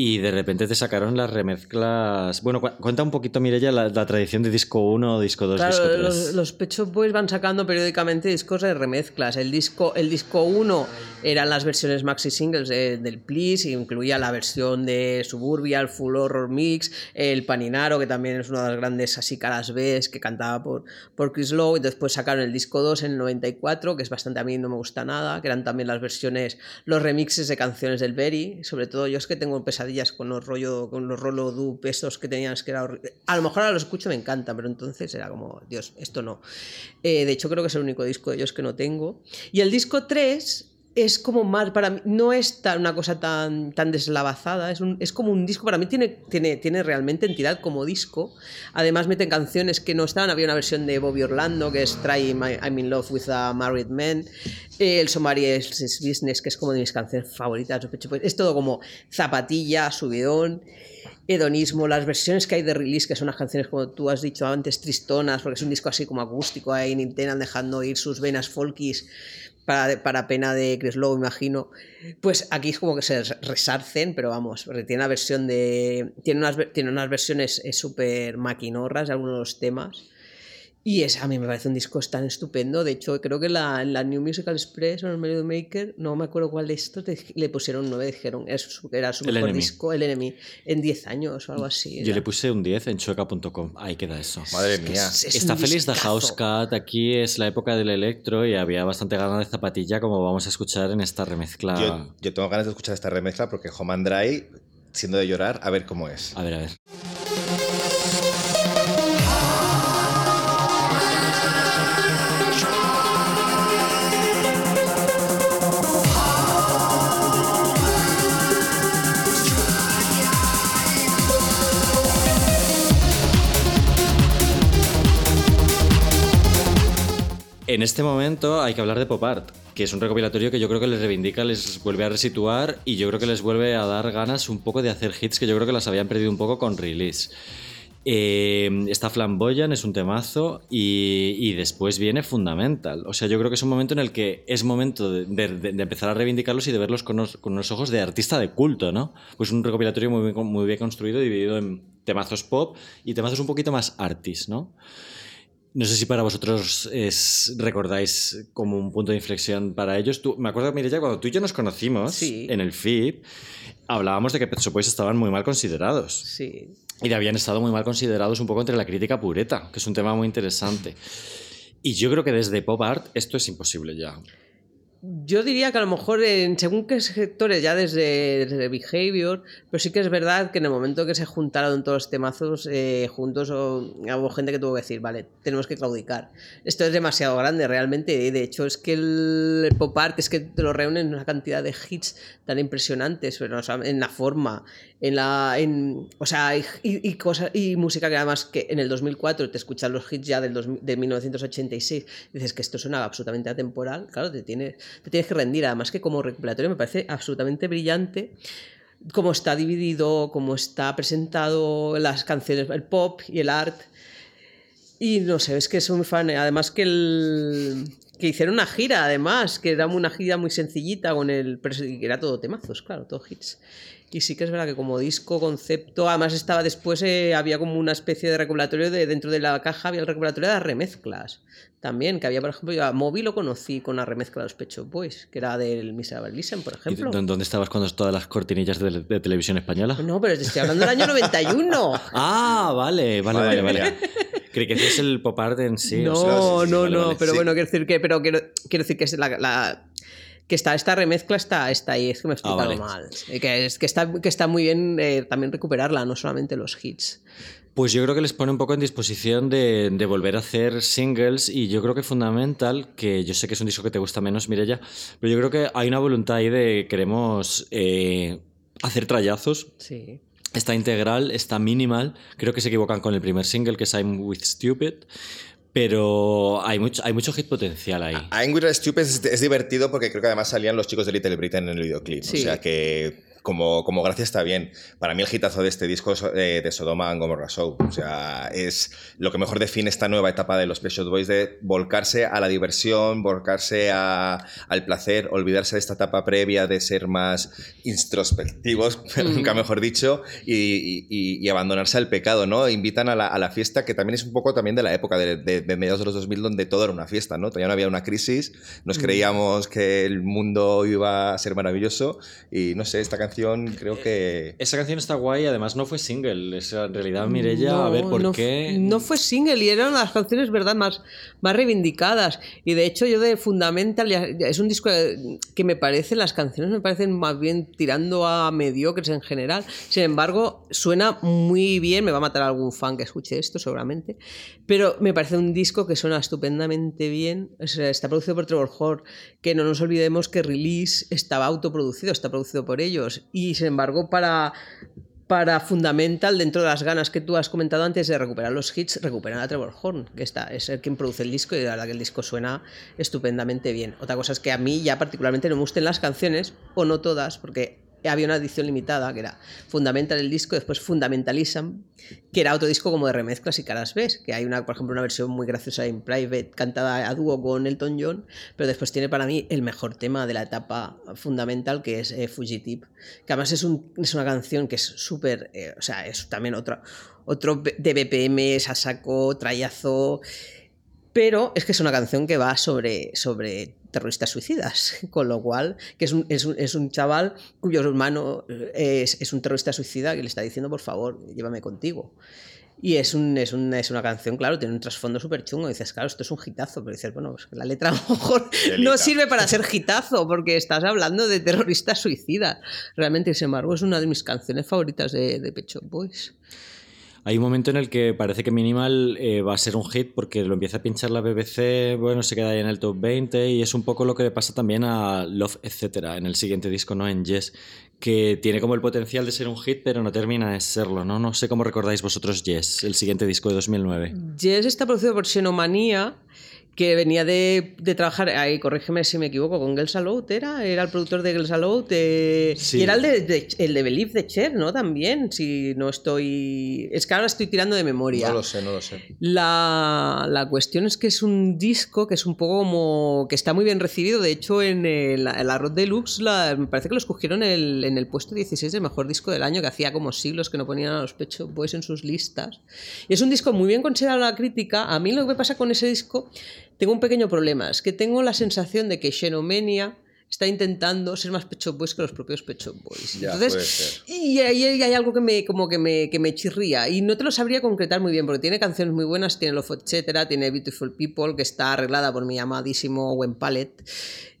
Y de repente te sacaron las remezclas. Bueno, cu- cuenta un poquito, Mireya, la, la tradición de disco 1, disco 2, disco Claro, 3. los, los Pet Shop Boys van sacando periódicamente discos de remezclas. El disco, el disco 1 eran las versiones maxi singles de- del Please, incluía la versión de Suburbia, el Full Horror Mix, el Paninaro, que también es una de las grandes así caras B que cantaba por, por Chris Lowe. Y después sacaron el disco 2 en el 94, que es bastante a mí no me gusta nada, que eran también las versiones, los remixes de canciones del Berry. Sobre todo yo es que tengo pesadillas con los rollo, con los rollo dub estos que tenías que era horri- A lo mejor ahora los escucho me encanta, pero entonces era como, Dios, esto no. Eh, de hecho creo que es el único disco de ellos que no tengo. Y el disco 3 es como más para mí, no es una cosa tan, tan deslavazada, es, un- es como un disco, para mí tiene, tiene, tiene realmente entidad como disco. Además meten canciones que no estaban, había una versión de Bobby Orlando que es Try My- I'm in Love with a Married Man, Eh, el Somebody Else's Business que es como de mis canciones favoritas, Pecho Boys. es todo como zapatilla, subidón hedonismo, las versiones que hay de release, que son las canciones como tú has dicho antes, tristonas, porque es un disco así como acústico, ahí Nintendo dejando ir sus venas folkis para, para pena de Chris Lowe, imagino. Pues aquí es como que se resarcen, pero vamos, tiene una versión de. Tiene unas, tiene unas versiones eh, súper maquinorras de algunos temas. Y es, a mí me parece un disco tan estupendo. De hecho, creo que la, New Musical Express o en el Melody Maker, no me acuerdo cuál de estos, te- le pusieron 9, dijeron es su- era su El mejor Enemy. disco, el Enemy, en 10 años o algo así. Yo era. le puse un 10 en chueca.com. Ahí queda eso. Madre mía. es- es Está feliz de discazo. House Cat. Aquí es la época del electro y había bastante ganas de zapatilla, como vamos a escuchar en esta remezcla. Yo, yo tengo ganas de escuchar esta remezcla porque Home and Dry, siendo de llorar, a ver cómo es. A ver, a ver. En este momento hay que hablar de Pop Art, que es un recopilatorio que yo creo que les reivindica, les vuelve a resituar y yo creo que les vuelve a dar ganas un poco de hacer hits que yo creo que las habían perdido un poco con release. Eh, está Flamboyant, es un temazo y, después viene Fundamental. O sea, yo creo que es un momento en el que es momento de, empezar a reivindicarlos y de verlos con unos, con unos ojos de artista de culto, ¿no? Pues un recopilatorio muy bien, muy bien construido, dividido en temazos pop y temazos un poquito más artis, ¿no? No sé si para vosotros es, recordáis como un punto de inflexión para ellos. Tú, me acuerdo, Mireya, cuando tú y yo nos conocimos Sí. en el FIP, hablábamos de que Pet estaban muy mal considerados. Sí. Y habían estado muy mal considerados un poco entre la crítica pureta, que es un tema muy interesante. Y yo creo que desde Pop Art esto es imposible ya. Yo diría que a lo mejor en según qué sectores, ya desde, Behavior, pero sí que es verdad que en el momento que se juntaron todos los temazos eh, juntos, o, hubo gente que tuvo que decir, vale, tenemos que claudicar. Esto es demasiado grande realmente, y de hecho es que el pop art es que te lo reúnen una cantidad de hits tan impresionantes, pero, en la forma, en la... En, o sea, y, y, cosas, y música que además que en el 2004 te escuchas los hits ya del dos- de 1986, dices que esto suena absolutamente atemporal, claro, te tienes, te tienes que rendir. Además que como recopilatorio me parece absolutamente brillante cómo está dividido, cómo está presentado las canciones, el pop y el art. Y no sé, es que soy muy fan. Además que el que hicieron una gira, además, que era una gira muy sencillita con el pero era todo temazos, claro, todo hits. Y sí que es verdad que como disco, concepto, además estaba después, eh, había como una especie de recopilatorio de dentro de la caja, había el recopilatorio de las remezclas. También, que había, por ejemplo, yo a Moby lo conocí con la remezcla de los Pet Shop Boys, que era del Miserable Listen, por ¿Y ejemplo. dó- ¿Dónde estabas cuando todas las cortinillas de, de televisión española? No, pero te estoy hablando del año 91. Ah, vale, vale, vale, vale. Creí que es el pop art en sí. o no, sea, sí, sí, no, vale, no, vale. pero Sí. bueno, quiero decir que, pero quiero, quiero decir que es la, la- que está esta remezcla está, está ahí, es que me he explicado Ah, vale. mal. Y Que, es, que, está, que está muy bien eh, también recuperarla, no solamente los hits. Pues yo creo que les pone un poco en disposición de, de volver a hacer singles y yo creo que es fundamental, que yo sé que es un disco que te gusta menos, Mirella, pero yo creo que hay una voluntad ahí de queremos eh, hacer trayazos. Sí. Está integral, está minimal. Creo que se equivocan con el primer single, que es I'm With Stupid. Pero hay mucho, hay mucho hit potencial ahí. I'm With Stupid es, es divertido porque creo que además salían los chicos de Little Britain en el videoclip. Sí. O sea que como, como gracia está bien. Para mí el hitazo de este disco es eh, de Sodoma and Gomorrah Show. O sea, es lo que mejor define esta nueva etapa de los Shop Boys de volcarse a la diversión, volcarse a- al placer, olvidarse de esta etapa previa de ser más introspectivos, nunca mejor dicho, y, y- y- y abandonarse al pecado, ¿no? Invitan a la, a la fiesta, que también es un poco también de la época de, de- de mediados de los 2000, donde todo era una fiesta, ¿no? Todavía no había una crisis, nos creíamos que el mundo iba a ser maravilloso, y no sé, esta canción creo que... Esa canción está guay, además no fue single. Es, en realidad, Mirella, a ver por no, qué. No fue single y eran las canciones, ¿verdad?, más, más reivindicadas. Y de hecho, yo de Fundamental ya- ya es un disco que me parece, las canciones me parecen más bien tirando a mediocres en general. Sin embargo, suena muy bien. Me va a matar algún fan que escuche esto, seguramente. Pero me parece un disco que suena estupendamente bien. O sea, está producido por Trevor Horn, que no nos olvidemos que Release estaba autoproducido, está producido por ellos. Y sin embargo, para para Fundamental, dentro de las ganas que tú has comentado antes de recuperar los hits, recuperan a Trevor Horn, que está, es el quien produce el disco y la verdad que el disco suena estupendamente bien. Otra cosa es que a mí ya particularmente no me gusten las canciones, o no todas, porque había una edición limitada que era Fundamental el disco, después Fundamentalism, que era otro disco como de remezclas y caras ves, que hay una, por ejemplo, una versión muy graciosa en Private cantada a dúo con Elton John, pero después tiene para mí el mejor tema de la etapa fundamental que es eh, Fugitive, que además es, un- es una canción que es súper, eh, o sea, es también otro, otro de BPM, es a trayazo, pero es que es una canción que va sobre, sobre terroristas suicidas, con lo cual, que es un, es un, es un chaval cuyo hermano eh, es, es un terrorista suicida que le está diciendo, por favor, llévame contigo. Y es, un, es, un- es una canción, claro, tiene un trasfondo súper chungo. Dices, claro, esto es un hitazo, pero dices, bueno, pues la letra a lo mejor Telita. no sirve para ser hitazo, porque estás hablando de terroristas suicidas. Realmente, sin embargo, es una de mis canciones favoritas de, de Pet Shop Boys. Hay un momento en el que parece que Minimal eh, va a ser un hit porque lo empieza a pinchar la BBC, bueno, se queda ahí en el top 20 y es un poco lo que le pasa también a Love, etcétera, en el siguiente disco, ¿no? En Yes, que tiene como el potencial de ser un hit, pero no termina de serlo, ¿no? No sé cómo recordáis vosotros Yes, el siguiente disco de 2009. Yes está producido por Xenomanía, que venía de, de trabajar, ahí corrígeme si me equivoco, con Girls Aloud, ¿era? Era el productor de Girls Aloud. eh, Sí. Y era el de, de- el de Believe de Cher, ¿no? También, si no estoy... Es que ahora estoy tirando de memoria. No lo sé, no lo sé. La, la cuestión es que es un disco que es un poco como. que está muy bien recibido. De hecho, en el, en la Rod Deluxe la- me parece que lo escogieron en el, en el puesto 16 del mejor disco del año, que hacía como siglos que no ponían a los Shop Boys en sus listas. Y es un disco muy bien considerado en la crítica. A mí lo que me pasa con ese disco, tengo un pequeño problema. Es que tengo la sensación de que Xenomania está intentando ser más Pet Shop Boys que los propios Pet Shop Boys. Ya, Entonces, y ahí hay, hay algo que me, como que me, que me chirría. Y no te lo sabría concretar muy bien, porque tiene canciones muy buenas, tiene Love Etcétera, tiene Beautiful People, que está arreglada por mi amadísimo Gwen Palette.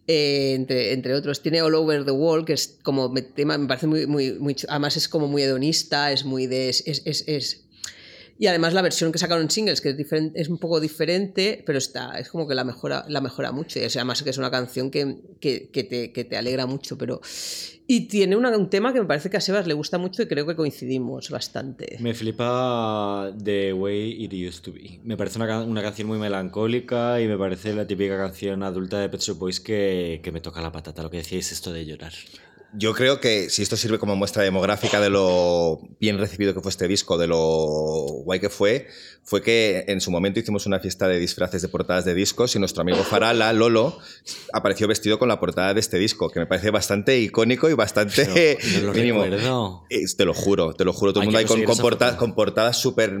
eh, entre, entre otros. Tiene All Over the Wall, que es como me, tema, me parece muy, muy, muy Además es como muy hedonista, es muy de. Es, es- es- Y además la versión que sacaron en singles, que es, diferen- es un poco diferente, pero está, es como que la mejora, la mejora mucho. Y además que es una canción que, que, que te, que te alegra mucho, pero. Y tiene una- un tema que me parece que a Sebas le gusta mucho y creo que coincidimos bastante. Me flipa The Way It Used to Be. Me parece una, una canción muy melancólica y me parece la típica canción adulta de Pet Shop Boys que, que me toca la patata, lo que decíais esto de llorar. Yo creo que si esto sirve como muestra demográfica de lo bien recibido que fue este disco, de lo guay que fue, fue que en su momento hicimos una fiesta de disfraces de portadas de discos y nuestro amigo Farala, Lolo, apareció vestido con la portada de este disco, que me parece bastante icónico y bastante no lo mínimo. recuerdo. Te lo juro, te lo juro. Todo el mundo ahí con, con, esa porta- foto. con portadas súper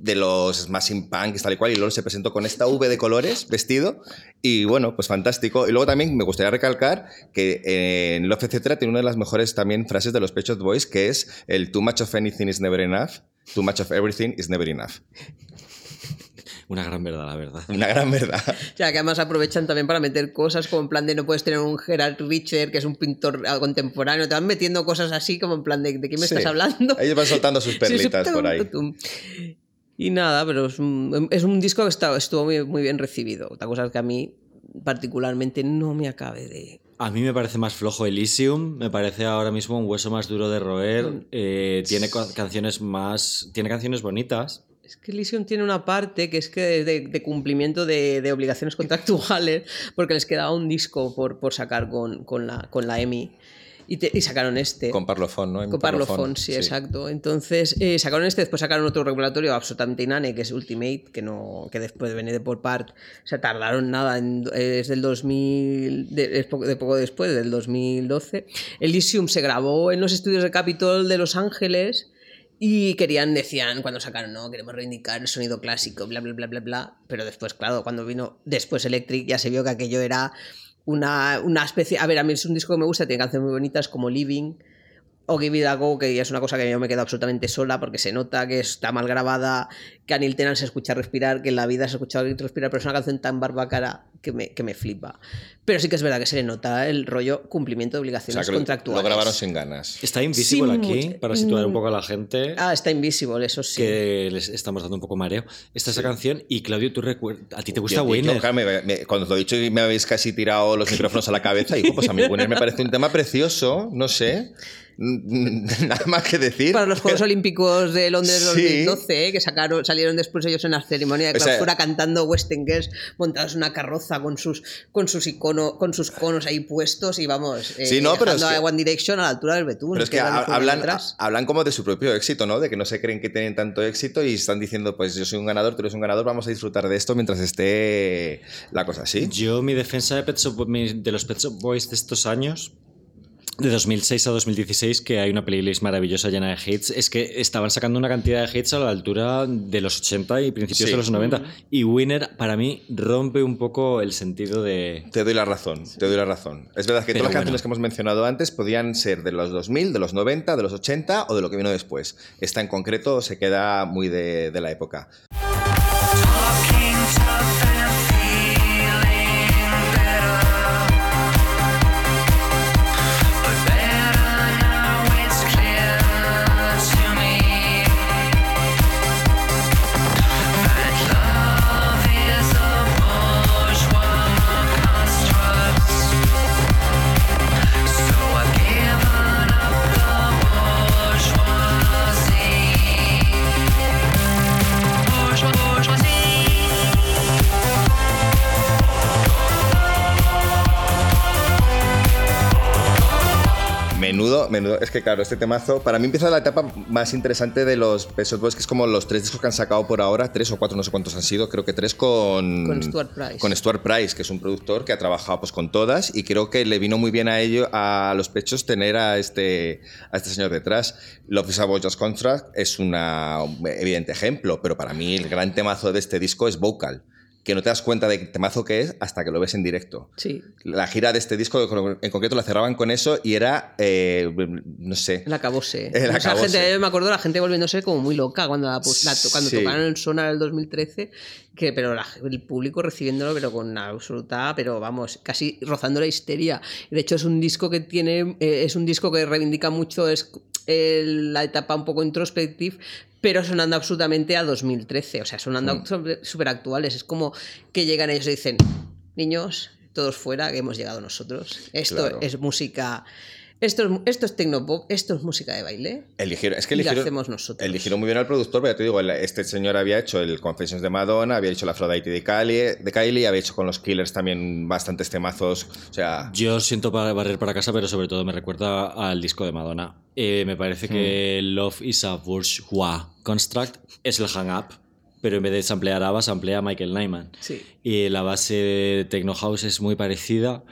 de los Smashing Punks, tal y cual. Y Lolo se presentó con esta V de colores vestido. Y bueno, pues fantástico. Y luego también me gustaría recalcar que en Love Etc. tiene una de las mejores también frases de los Pet Shop Boys, que es el Too much of anything is never enough. Too much of everything is never enough. Una gran verdad, la verdad. Una gran verdad. O sea, que además aprovechan también para meter cosas como en plan de no puedes tener un Gerard Richter, que es un pintor contemporáneo. Te van metiendo cosas así como en plan de ¿de quién me Sí. estás hablando? Ellos van soltando sus perlitas sí, por ahí. tum, tum. Y nada, pero es un, es un disco que está- estuvo muy, muy bien recibido. Otra cosa es que a mí particularmente no me acabe de... A mí me parece más flojo Elysium, me parece ahora mismo un hueso más duro de roer. eh, tiene canciones más. Tiene canciones bonitas. Es que Elysium tiene una parte que es que de, de cumplimiento de, de obligaciones contractuales, porque les quedaba un disco por, por sacar con, con la, con la EMI y, te- y sacaron este. Con Parlophone, ¿no? En Con Parlophone, sí, exacto. Entonces eh, sacaron este, después sacaron otro regulatorio absolutamente inane, que es Ultimate, que no que después viene de por part. O sea, tardaron nada, en- es del 2000, de, es poco, de poco después, del 2012. Elysium se grabó en los estudios de Capitol de Los Ángeles y querían, decían, cuando sacaron, no, queremos reivindicar el sonido clásico, bla, bla, bla, bla, bla. Pero después, claro, cuando vino después Electric ya se vio que aquello era una, una especie... A ver, a mí es un disco que me gusta, tiene canciones muy bonitas como Living o Give It a Go, que es una cosa que yo me quedo absolutamente sola porque se nota que está mal grabada, que a Neil Tennant se escucha respirar, que en la vida se ha escuchado respirar, pero es una canción tan barbacara que me, que me flipa. Pero sí que es verdad que se le nota el rollo cumplimiento de O obligaciones sea, que lo- contractuales. lo grabaron sin ganas. Está Invisible Sí, aquí, mucho- para situar un poco a la gente. Ah, está Invisible, eso sí. Que les estamos dando un poco mareo. Esta es esa canción. Y Claudio, ¿tú recuerdas? ¿A ti te gusta Winner? claro, me- me- cuando os lo he dicho y me habéis casi tirado los micrófonos a la cabeza, y digo, pues a mí Winner me parece un tema precioso, no sé, nada más que decir. Para los Juegos Olímpicos de Londres Sí. 2012, que sacaron, salieron después ellos en la ceremonia de O sea- clausura cantando Western Girls, montados en una carroza con sus, con sus iconos, con sus conos ahí puestos y vamos, eh, Sí, no, pero es que- a One Direction a la altura del betún. Pero es que ha- hablan, hablan como de su propio éxito, ¿no? De que no se creen que tienen tanto éxito y están diciendo, pues yo soy un ganador, tú eres un ganador, vamos a disfrutar de esto mientras esté la cosa así. Yo, mi defensa de, Pet Shop de los Pet Shop Boys de estos años, de 2006 a 2016, que hay una playlist maravillosa llena de hits, es que estaban sacando una cantidad de hits a la altura de los 80 y principios Sí. de los 90. Y Winner, para mí, rompe un poco el sentido de... Te doy la razón, te doy la razón. Es verdad que Pero todas las bueno. canciones que hemos mencionado antes podían ser de los 2000, de los 90, de los 80 o de lo que vino después. Esta en concreto se queda muy de, de la época. Menudo, menudo. Es que claro, este temazo, para mí empieza la etapa más interesante de los Pet Shop Boys, que es como los tres discos que han sacado por ahora, tres o cuatro, no sé cuántos han sido, creo que tres con... Con Stuart Price. Con Stuart Price, que es un productor que ha trabajado pues, con todas y creo que le vino muy bien a ello, a los pechos, tener a este, a este señor detrás. Love is a Bourgeois Contract es una, un evidente ejemplo, pero para mí el gran temazo de este disco es Vocal que no te das cuenta de qué temazo que es hasta que lo ves en directo. Sí. La gira de este disco en concreto la cerraban con eso y era, eh, no sé, El acabose. El O sea, acabose. gente, me acuerdo la gente volviéndose como muy loca cuando, la, la- cuando Sí. tocaron el Sonar el 2013, que, pero la- el público recibiéndolo pero con una absoluta, pero vamos, casi rozando la histeria. De hecho es un disco que tiene, eh, es un disco que reivindica mucho es, el- la etapa un poco introspectiva, pero sonando absolutamente a 2013, o sea, sonando súper actuales. Es como que llegan ellos y dicen, niños, todos fuera, que hemos llegado nosotros. Esto Claro. es música... Esto es, esto es tecnopop, esto es música de baile. Eligieron, es que Y lo eligieron, hacemos nosotros. eligieron muy bien al productor, pero ya te digo, este señor había hecho el Confessions de Madonna, había hecho la Aphrodite de Kylie, de Kylie, había hecho con los Killers también bastantes temazos. O sea, Yo siento para barrer para casa, pero sobre todo me recuerda al disco de Madonna. Eh, me parece que Love is a Bourgeois Construct es el hang up, pero en vez de samplear ABBA, samplea Michael Nyman. Sí. Y la base de Techno House es muy parecida.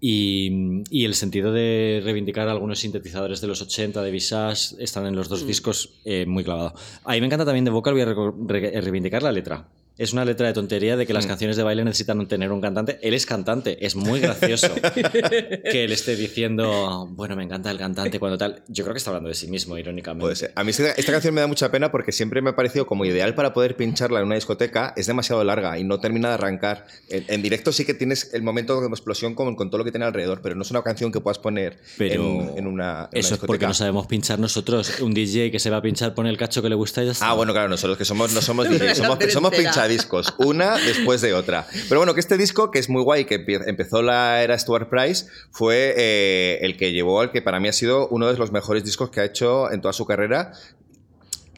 Y, y el sentido de reivindicar algunos sintetizadores de los 80 de Visage están en los dos discos eh, muy clavado. A mí me encanta también de Vocal, voy a re- reivindicar la letra. Es una letra de tontería de que las canciones de baile necesitan tener un cantante. Él es cantante, es muy gracioso que él esté diciendo, bueno, me encanta el cantante cuando tal. Yo creo que está hablando de sí mismo, irónicamente. puede ser. A mí esta, esta canción me da mucha pena porque siempre me ha parecido como ideal para poder pincharla en una discoteca. Es demasiado larga y no termina de arrancar. En, en directo sí que tienes el momento de explosión con, con todo lo que tiene alrededor, pero no es una canción que puedas poner Pero en, en una, en una Eso es porque discoteca. no sabemos pinchar nosotros. Un DJ que se va a pinchar pone el cacho que le gusta y ya está. Ah, bueno, claro, nosotros que somos, no somos DJs, somos, somos entera. Pinchadiscos, una después de otra. Pero bueno, que este disco, que es muy guay, que empezó la era Stuart Price, fue eh, el que llevó al que para mí ha sido uno de los mejores discos que ha hecho en toda su carrera.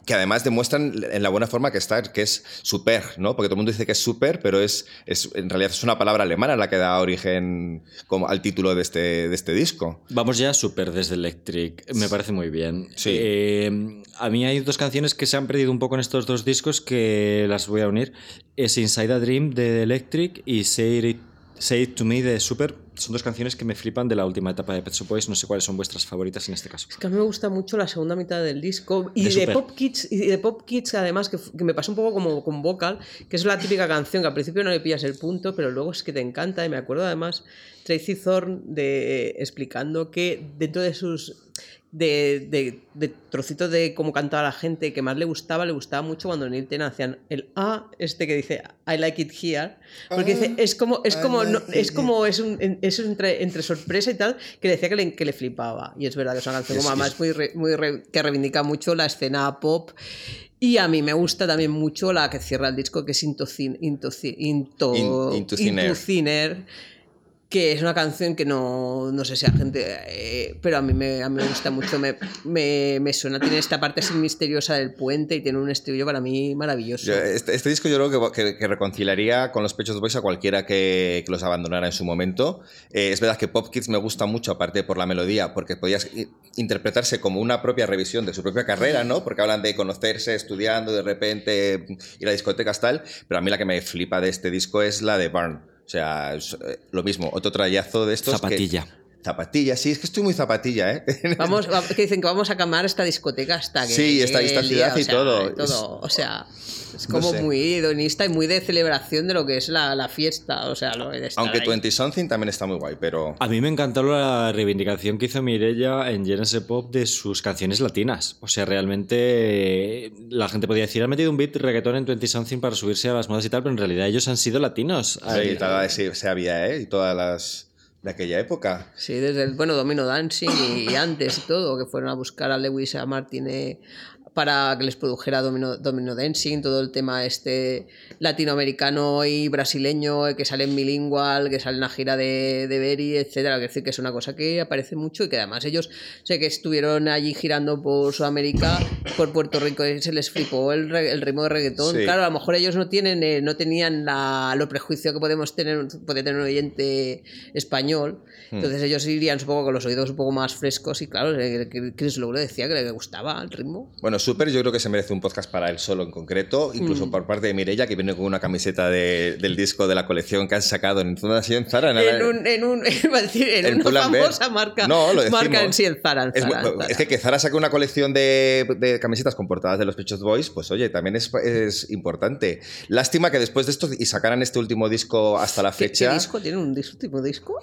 Que además demuestran en la buena forma que está, que es super, ¿no? Porque todo el mundo dice que es super, pero es, es en realidad es una palabra alemana la que da origen como al título de este, de este disco. Vamos ya súper desde Electric. Me parece muy bien. Sí. Eh, a mí hay dos canciones que se han perdido un poco en estos dos discos que las voy a unir. Es Inside a Dream de Electric y Say It, Say It to Me de Super. Son dos canciones que me flipan de la última etapa de Pet Shop Boys. No sé cuáles son vuestras favoritas en este caso. Es que a mí me gusta mucho la segunda mitad del disco y De. Pop Kids y de Pop Kids además que, me pasó un poco como con Vocal, que es la típica canción que al principio no le pillas el punto, pero luego es que te encanta y me acuerdo además Tracy Thorn de explicando que dentro de sus de, de, de trocitos de cómo cantaba la gente que más le gustaba, le gustaba mucho cuando Neil Tennant hacían el A, este que dice I like it here, porque dice, es como, es I como, no- like es como, es, un, es entre, entre sorpresa y tal, que decía que le, que le flipaba. Y es verdad que es una canción Es- como además es- muy, re- muy re- que reivindica mucho la escena pop. Y a mí me gusta también mucho la que cierra el disco, que es Into, Thin- Into, Into, In- Into Thin Air. Thin Air, que es una canción que no, no sé si a gente, eh, pero a mí me, a mí me gusta mucho, me, me, me suena, tiene esta parte así misteriosa del puente y tiene un estribillo para mí maravilloso. Yo, este, este disco yo creo que, que- que reconciliaría con los Pechos Boys a cualquiera que, que los abandonara en su momento. Eh, es verdad que Pop Kids me gusta mucho, aparte por la melodía, porque podías interpretarse como una propia revisión de su propia carrera, ¿no? Porque hablan de conocerse, estudiando, de repente ir a discotecas, tal. Pero a mí la que me flipa de este disco es la de Burn. O sea, eh, lo mismo, otro trayazo de estos. que- Zapatilla. Sí, es que estoy muy zapatilla, ¿eh? Vamos, va- que dicen que vamos a cambiar esta discoteca hasta que. Sí, esta- esta ciudad y o sea, todo. todo, Es- o sea, es No como sé. muy hedonista y muy de celebración de lo que es la, la fiesta. O sea, lo de Aunque ahí. 20 Something también está muy guay, pero. A mí me encantó la reivindicación que hizo Mirella en Genesis Pop de sus canciones latinas. O sea, realmente eh, la gente podía decir, han metido un beat reggaetón en 20 Something para subirse a las modas y tal, pero en realidad ellos han sido latinos. Sí, toda- sí, se había, ¿eh? Y todas las de aquella época. Sí, desde el bueno Domino Dancing y, antes y todo, que fueron a buscar a Lewis a Martine para que les produjera Domino, Domino Dancing, todo el tema este latinoamericano y brasileño, eh, que sale en bilingual, que sale en la gira de, de Berry, etcétera. Quiero decir que es una cosa que aparece mucho y que además ellos sé que estuvieron allí girando por Sudamérica, por Puerto Rico, y se les flipó el, el ritmo de reggaetón. Sí. Claro, a lo mejor ellos no tienen, eh, no tenían la, lo prejuicio que podemos tener, puede tener un oyente español. Entonces ellos irían supongo con los oídos un poco más frescos y claro, Chris Lowe decía que le gustaba el ritmo. Bueno, super yo creo que se merece un podcast para él solo en concreto, incluso por parte de Mirella, que viene con una camiseta de- del disco de la colección que han sacado en, ¿dónde ha sido? en Zara. la- En, un, en, un, decir, en en una famosa marca, No, lo marca en sí en Zara. en Es, Zara, en es que que Zara saque una colección de, de camisetas con portadas de los Pechos Boys, pues oye, también es, es importante. Lástima que después de esto y sacaran este último disco hasta la ¿Qué, qué fecha. disco? ¿Tienen un dis- último disco?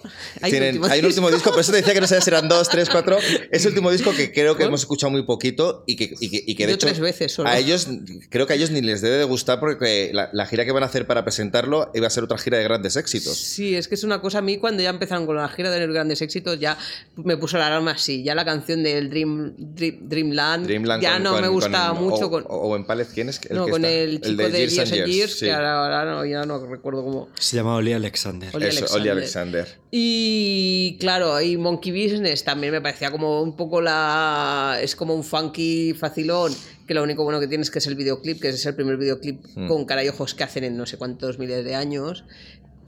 Tienen- hay un último disco, por eso te decía que no sabía si eran dos, tres, cuatro. Es el último disco que creo que hemos escuchado muy poquito y que, y que, y que de Yo hecho tres veces solo. a ellos creo que a ellos ni les debe de gustar porque la, la gira que van a hacer para presentarlo iba a ser otra gira de grandes éxitos. Sí, es que es una cosa a mí cuando ya empezaron con la gira de los grandes éxitos ya me puso la alarma así, ya la canción del Dream, Dream- Dreamland, Dreamland ya con- no con- me gustaba con- mucho o, con, o- o en Pález, ¿quién es? no, que con está? el chico de Years and Years, sí. que ahora, ahora no, ya no recuerdo cómo. Se llama Oli Alexander. Oli Alexander. Alexander. Y claro, y Monkey Business también me parecía como un poco la. Es como un funky facilón, que lo único bueno que tiene es que es el videoclip, que es el primer videoclip Hmm. con cara y ojos que hacen en no sé cuántos miles de años.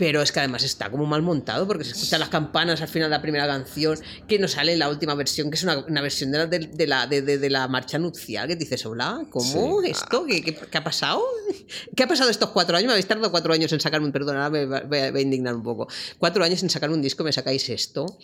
Pero es que además está como mal montado porque se escuchan las campanas al final de la primera canción, que no sale en la última versión, que es una, una versión de la, de, de la, de, la marcha nupcial, que dices, hola, ¿cómo? ¿Esto? ¿Qué, qué, qué ha pasado? ¿Qué ha pasado estos cuatro años? Me habéis tardado cuatro años en sacarme ahora me voy a, voy a indignar un poco. Cuatro años en sacar un disco, me sacáis esto.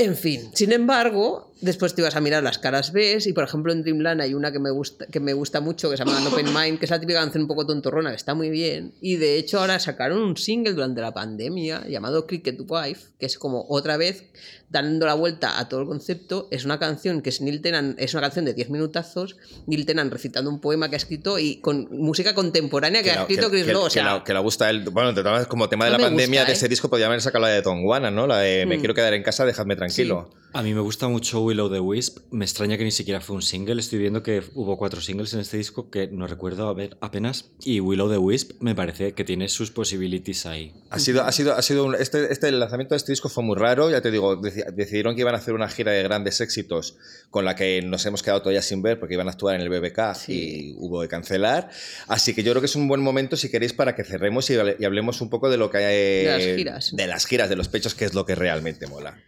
En fin, sin embargo, después te ibas a mirar las caras B y por ejemplo en Dreamland hay una que me gusta, que me gusta mucho que se llama Open Mind, que es la típica canción un poco tontorrona, que está muy bien. Y de hecho ahora sacaron un single durante la pandemia llamado Cricket Wife, que es como otra vez dando la vuelta a todo el concepto. Es una canción que es Neil Tennant, es una canción de 10 minutazos, Neil Tennant recitando un poema que ha escrito y con música contemporánea que, ha la- escrito Chris Lowe. O que sea, la- que le gusta él. Bueno, de todas maneras, como tema de la pandemia gusta, de ¿eh? ese disco, podía haber sacado la de Tonguana, ¿no? La de Me Mm. quiero quedar en casa, déjame tranquilo. A mí me gusta mucho Willow the Wisp. Me extraña que ni siquiera fue un single. Estoy viendo que hubo cuatro singles en este disco que no recuerdo haber apenas. Y Willow the Wisp me parece que tiene sus possibilities ahí. Ha sido, ha sido, ha sido un- este, este, el lanzamiento de este disco fue muy raro, ya te digo, decidieron que iban a hacer una gira de grandes éxitos con la que nos hemos quedado todavía sin ver porque iban a actuar en el BBK y hubo que cancelar. Así que yo creo que es un buen momento, si queréis, para que cerremos y, hable- y hablemos un poco de lo que hay... De las giras. De las giras, de los pechos, que es lo que realmente mola.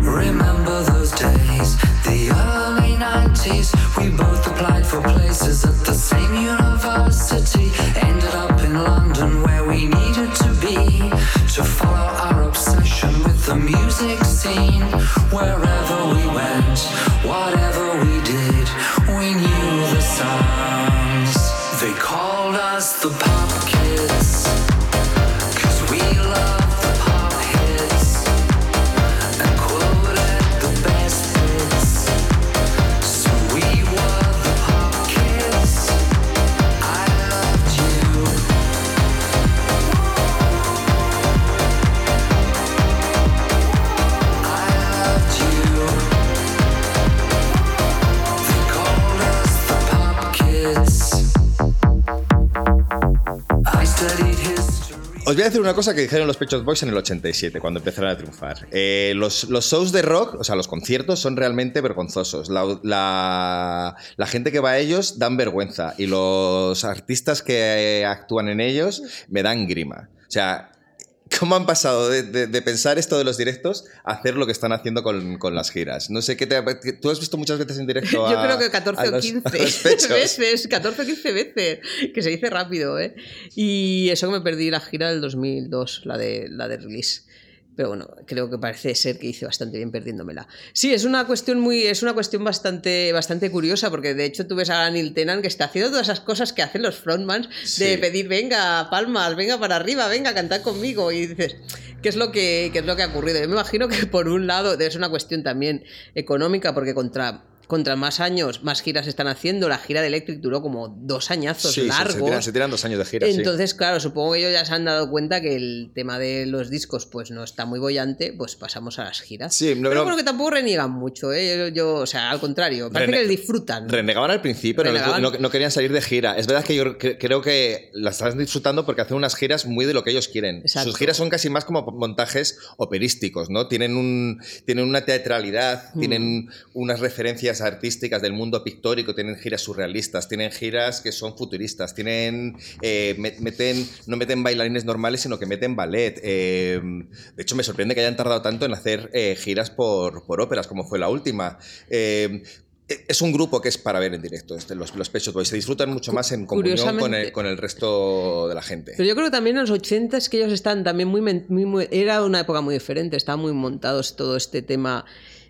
Remember those days, the early 90s. We both applied for places at the same university. Ended up in London where we needed to be to follow our obsession with the music scene. Wherever we went, Os voy a decir una cosa que dijeron los Pechos Boys en el 87, cuando empezaron a triunfar. Eh, los, shows de rock, o sea, los conciertos, son realmente vergonzosos. La, la- la gente que va a ellos dan vergüenza y los artistas que actúan en ellos me dan grima. O sea, ¿cómo han pasado de, de- de pensar esto de los directos a hacer lo que están haciendo con, con las giras? No sé, ¿qué te, ¿tú has visto muchas veces en directo Yo a- creo que 14 a o los- 15 a los veces, 14 o 15 veces, que se dice rápido, ¿eh? Y eso que me perdí la gira del 2002, la de, la de release. Pero bueno, creo que parece ser que hice bastante bien perdiéndomela. Sí, es una cuestión muy, es una cuestión bastante, bastante curiosa, porque de hecho tú ves a Neil Tennant que está haciendo todas esas cosas que hacen los frontmans de Sí. pedir, venga, palmas, venga para arriba, venga, cantad conmigo. Y dices, ¿qué es lo que, qué es lo que ha ocurrido? Yo me imagino que por un lado es una cuestión también económica, porque contra contra más años, más giras están haciendo. La gira de Electric duró como dos añazos Sí, se- largos. Se, tiran, se tiran dos años de gira, sí. Entonces, claro, supongo que ellos ya se han dado cuenta que el tema de los discos pues no está muy bollante, pues pasamos a las giras. Sí, no, Pero no- bueno, que tampoco reniegan mucho, ¿eh? Yo, yo, o sea, al contrario, parece que disfrutan. Renegaban al principio, Renegaban. no, no querían salir de gira. Es verdad que yo cre- creo que las están disfrutando porque hacen unas giras muy de lo que ellos quieren. Exacto. Sus giras son casi más como montajes operísticos, ¿no? Tienen, un, tienen una teatralidad, Hmm. tienen unas referencias artísticas del mundo pictórico, tienen giras surrealistas, tienen giras que son futuristas, tienen eh, me- meten no meten bailarines normales, sino que meten ballet. Eh, de hecho, me sorprende que hayan tardado tanto en hacer eh, giras por, por óperas, como fue la última. Es un grupo que es para ver en directo, este, los, los Pet Shop Boys. Se disfrutan mucho más en comunión con el, con el resto de la gente. Pero yo creo que también en los 80 es que ellos están también muy, muy- muy- Era una época muy diferente, estaban muy montados todo este tema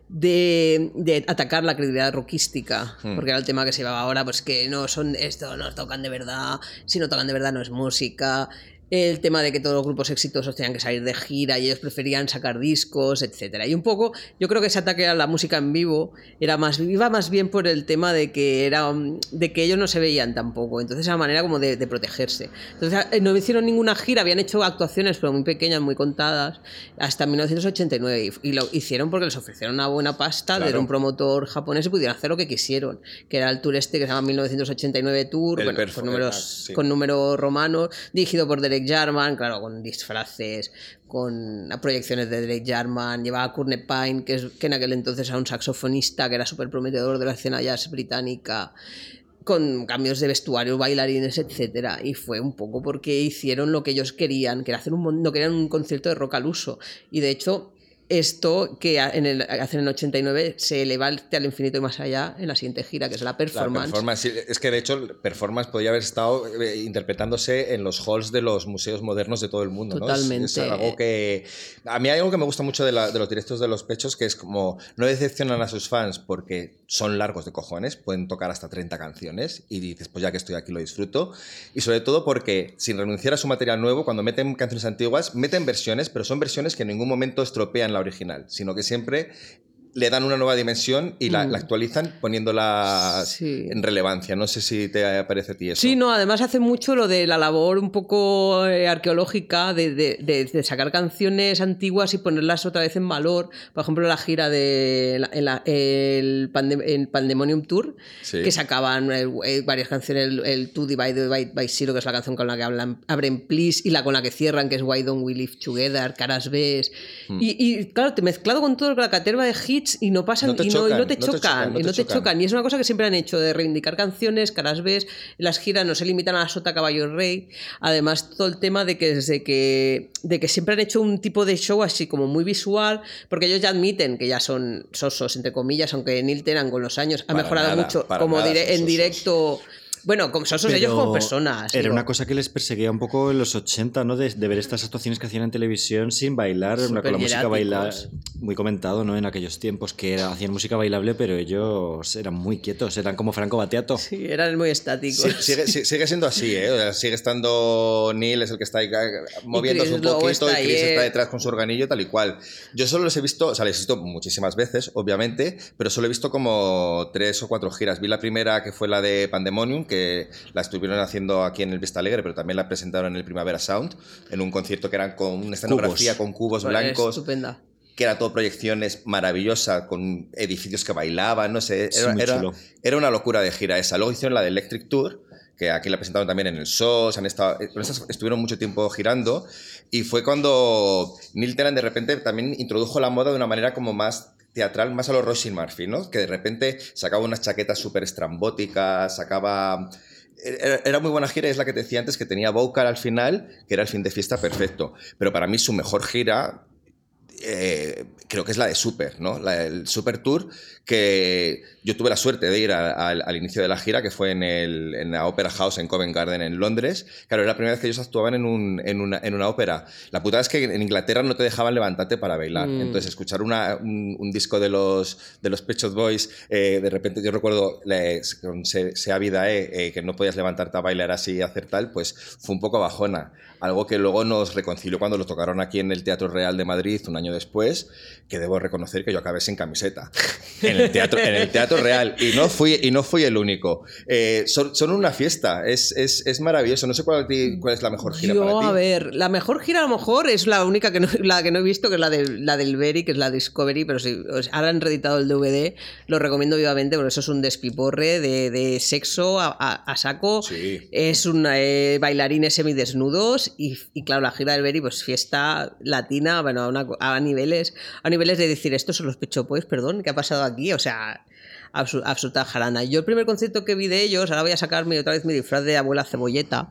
de, de atacar la credibilidad rockística, Hmm. porque era el tema que se llevaba ahora, pues que no son esto, no tocan de verdad, si no tocan de verdad no es música. El tema de que todos los grupos exitosos tenían que salir de gira y ellos preferían sacar discos, etcétera. Y un poco, yo creo que ese ataque a la música en vivo era más, iba más bien por el tema de que era de que ellos no se veían tampoco. Entonces era manera como de, de protegerse. Entonces eh, no hicieron ninguna gira, habían hecho actuaciones, pero muy pequeñas, muy contadas, hasta 1989. Y, y lo hicieron porque les ofrecieron una buena pasta de Claro. un promotor japonés y pudieron hacer lo que quisieron. Que era el tour este que se llama 1989 Tour, bueno, con números, ah, sí. con números romanos, dirigido por Derek Jarman, claro, con disfraces, con proyecciones de Derek Jarman, llevaba a Courtney Pine, que, es, que en aquel entonces era un saxofonista que era súper prometedor de la escena jazz británica, con cambios de vestuario, bailarines, etcétera Y fue un poco porque hicieron lo que ellos querían, que era hacer un, no querían un concierto de rock al uso. Y de hecho, esto que en el, hacen en el 89 se eleva al infinito y más allá en la siguiente gira, que es la La performance. performance, sí, es que de hecho performance podría haber estado eh, interpretándose en los halls de los museos modernos de todo el mundo. ¿no? Es- Totalmente. Es, algo que a mí hay algo que me gusta mucho de, la- de los directos de los pechos que es como no decepcionan a sus fans porque son largos de cojones, pueden tocar hasta 30 canciones y dices pues ya que estoy aquí lo disfruto y sobre todo porque sin renunciar a su material nuevo cuando meten canciones antiguas meten versiones pero son versiones que en ningún momento estropean la original sino que siempre le dan una nueva dimensión y la, Mm. la actualizan poniéndola Sí. en relevancia. No sé si te parece a ti eso. Sí, no, además hace mucho lo de la labor un poco eh, arqueológica de, de- de- de sacar canciones antiguas y ponerlas otra vez en valor. Por ejemplo, la gira de la- en la- el, Pande- el Pandemonium Tour, Sí. que sacaban eh, eh, varias canciones, el, el Two Divided by, by Zero, que es la canción con la que hablan, abren Please, y la con la que cierran, que es Why Don't We Live Together, Caras Ves. Hmm. Y, y, claro, te mezclado con todo la caterva de hits y no pasan No te y, no, y no chocan, te no te chocan, y no te chocan. chocan. Y es una cosa que siempre han hecho, de reivindicar canciones, caras ves, las giras no se limitan a la sota caballo y rey. Además, todo el tema de que desde que, de que siempre han hecho un tipo de show así como muy visual, porque ellos ya admiten que ya son sosos, entre comillas, aunque Neil Tennant con los años ha Para mejorado nada, mucho como nada dire- en sosos. Bueno, como sosos ellos como personas. Era digo. una cosa que les perseguía un poco en los 80, ¿no? De, de ver estas actuaciones que hacían en televisión sin bailar, una, con la música. Superhieráticos. Muy comentado, ¿no? En aquellos tiempos que era- hacían música bailable, pero ellos eran muy quietos, eran como Franco Batiato. Sí, eran muy estáticos. Sí, sigue, sí- sigue siendo así, ¿eh? O sea, sigue estando Neil, es el que está ahí moviéndose un poquito, y Chris ahí, está eh. detrás con su organillo, tal y cual. Yo solo los he visto, o sea, les he visto muchísimas veces, obviamente, pero solo he visto como tres o cuatro giras. Vi la primera que fue la de Pandemonium, que la estuvieron haciendo aquí en el Vista Alegre, pero también la presentaron en el Primavera Sound, en un concierto que era con una escenografía con cubos Pues, blancos Estupenda. que era todo proyecciones maravillosa, con edificios que bailaban, no sé, era, una locura de gira esa. Luego hicieron la de Electric Tour, que aquí la presentaron también en el show, se han estado, eh, estuvieron mucho tiempo girando, y fue cuando Neil Tennant de repente también introdujo la moda de una manera como más teatral, más a los Roisin Murphy, ¿no? Que de repente sacaba unas chaquetas súper estrambóticas, sacaba... Era, era muy buena gira, es la que te decía antes, que tenía vocal al final, que era el fin de fiesta perfecto. Pero para mí su mejor gira eh, creo que es la de Super, ¿no? La del Super Tour, que yo tuve la suerte de ir a- al- al inicio de la gira, que fue en, el, en la Opera House en Covent Garden, en Londres. Claro, era la primera vez que ellos actuaban en, un- en una, en una ópera. La putada es que en Inglaterra no te dejaban levantarte para bailar. Mm. Entonces, escuchar una- un, un disco de los, de los Pet Shop Boys, eh, de repente yo recuerdo la- con Se- Sea Vidae, eh, que no podías levantarte a bailar así y hacer tal, pues fue un poco bajona. Algo que luego nos reconcilió cuando lo tocaron aquí en el Teatro Real de Madrid un año después, que debo reconocer que yo acabé sin camiseta en el teatro, en el teatro Real y no fui, y no fui el único. Eh, son, son una fiesta, es, es, es maravilloso. No sé cuál, cuál es la mejor gira Yo, para ti. a ver, la mejor gira a lo mejor es la única que no, la que no he visto, que es la, de, la del Berry, que es la Discovery, pero sea, ahora han reeditado el DVD, lo recomiendo vivamente, porque eso es un despiporre de, de sexo a, a- a saco. Sí. Es un eh, bailarines semidesnudos y, y claro, la gira del Berry, pues fiesta latina, bueno, a, una- a niveles a niveles de decir, estos son los Pecho Boys, perdón, ¿qué ha pasado aquí? O sea, absoluta jarana. Yo el primer concierto que vi de ellos, ahora voy a sacarme otra vez mi disfraz de abuela cebolleta,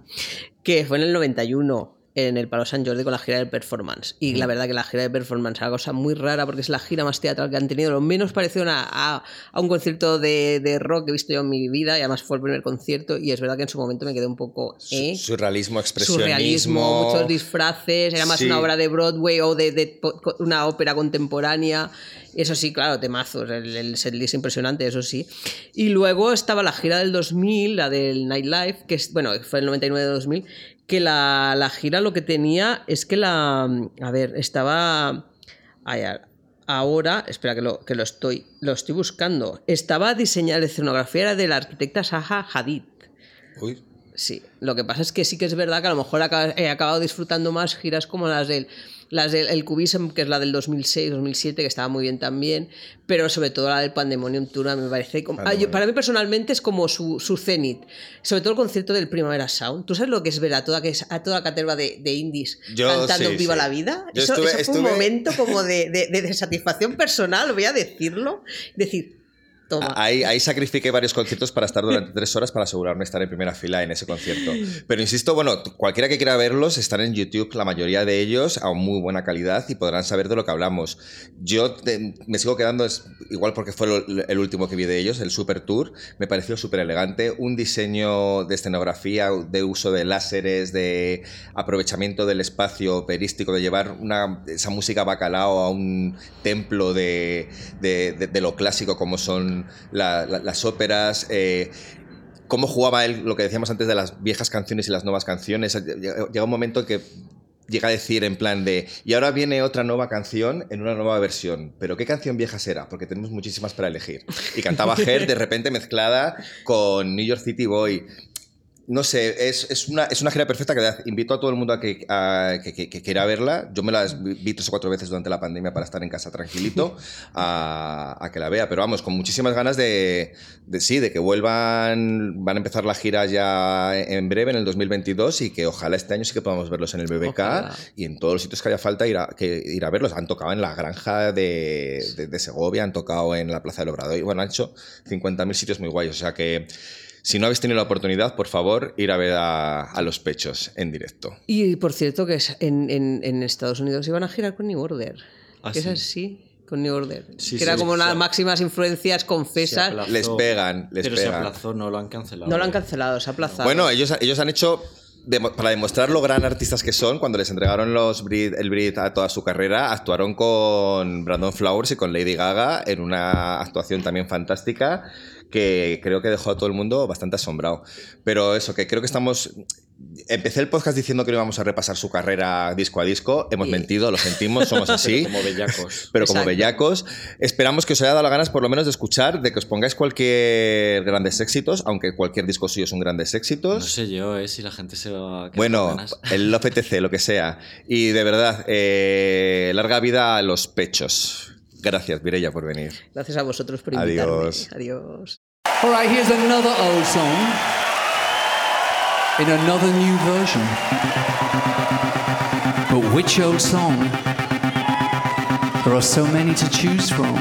que fue en el 91 en el Palo San Jordi con la gira de performance. Y la verdad que la gira de performance es una cosa muy rara porque es la gira más teatral que han tenido. Lo menos pareció una- a, a un concierto de, de rock que he visto yo en mi vida y además fue el primer concierto y es verdad que en su momento me quedé un poco... ¿eh? Su- Surrealismo, expresionismo. surrealismo, muchos disfraces, era más Sí. una obra de Broadway o de, de co- una ópera contemporánea. Eso sí, claro, temazos, el, el setlist impresionante, eso sí. Y luego estaba la gira del 2000, la del Nightlife, que es, bueno, fue el 99-2000, que la, la gira lo que tenía es que la... A ver, estaba... Ahora, espera que lo, que lo estoy, lo estoy buscando. Estaba diseñada, la escenografía era de la arquitecta Zaha Hadid. Uy, Sí, lo que pasa es que sí que es verdad que a lo mejor he acabado disfrutando más giras como las del las del el Cubism, que es la del 2006-2007, que estaba muy bien también, pero sobre todo la del Pandemonium Tour, me parece... como- ah, yo- para mí personalmente es como su, su cenit, sobre todo el concierto del Primavera Sound. ¿Tú sabes lo que es ver a toda, que es, a toda caterva de, de indies Yo cantando sí, Viva sí. la Vida? Yo eso estuve- eso fue un estuve- momento como de, de- de satisfacción personal, voy a decirlo, decir, toma. Ahí, ahí sacrifiqué varios conciertos para estar durante tres horas para asegurarme estar en primera fila en ese concierto. Pero insisto, bueno, cualquiera que quiera verlos están en YouTube, la mayoría de ellos a muy buena calidad y podrán saber de lo que hablamos. Yo me sigo quedando, igual porque fue el último que vi de ellos, el Super Tour, me pareció súper elegante, un diseño de escenografía, de uso de láseres, de aprovechamiento del espacio operístico, de llevar una, esa música bacalao a un templo de- de lo clásico como son la- la- las óperas. eh, cómo jugaba él, lo que decíamos antes de las viejas canciones y las nuevas canciones. Llega llega un momento que llega a decir en plan de, y ahora viene otra nueva canción en una nueva versión, pero ¿qué canción vieja será? Porque tenemos muchísimas para elegir. Y cantaba Her de repente mezclada con New York City Boy. No sé, es, es una, es una gira perfecta que invito a todo el mundo a que, a que, que- que quiera verla. Yo me la vi tres o cuatro veces durante la pandemia para estar en casa tranquilito a, a que la vea. Pero vamos, con muchísimas ganas de, de sí, de que vuelvan. Van a empezar la gira ya en breve, en el 2022, y que ojalá este año sí que podamos verlos en el BBK Ojalá. y en todos los sitios que haya falta ir a, que ir a verlos. Han tocado en la granja de, de- de Segovia, han tocado en la Plaza del Obrador. Y bueno, han hecho 50.000 sitios muy guayos. O sea que. Si no habéis tenido la oportunidad, por favor, ir a ver a, a los pechos en directo. Y por cierto, que es- en, en- en Estados Unidos iban a girar con New Order. Ah, que sí. es así, con New Order. Sí, que era sí, como sí. las máximas influencias Se confesas. Les pegan, les pero se pegan. aplazó, no lo han cancelado. no lo han cancelado, se ha aplazado. Bueno, ellos, ellos han hecho, demo- para demostrar lo gran artistas que son, cuando les entregaron los Brit- el Brit a toda su carrera, actuaron con Brandon Flowers y con Lady Gaga en una actuación también fantástica que creo que dejó a todo el mundo bastante asombrado. Pero eso, que creo que estamos... Empecé el podcast diciendo que no íbamos a repasar su carrera disco a disco. Hemos mentido, lo sentimos, somos así. Como bellacos. pero como bellacos. Esperamos que os haya dado las ganas por lo menos de escuchar, de que os pongáis cualquier grandes éxitos, aunque cualquier disco suyo son grandes No éxitos. sé yo, eh, si la gente se va a Bueno, el Love ETC, lo que sea. Y de verdad, eh, larga vida a los pechos. Gracias, Mireia, por venir. Gracias a vosotros por invitarme. Adiós. Adiós. All right, here's another old song in another new version. But which old song? There are so many to choose from.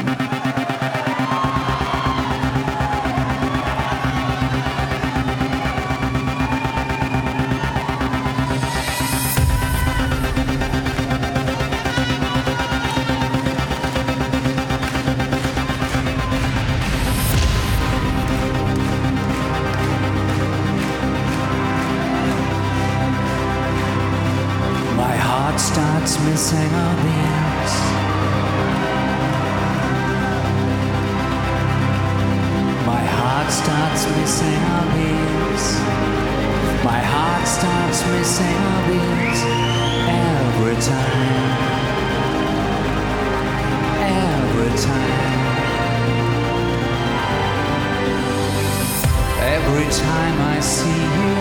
Every time I see you.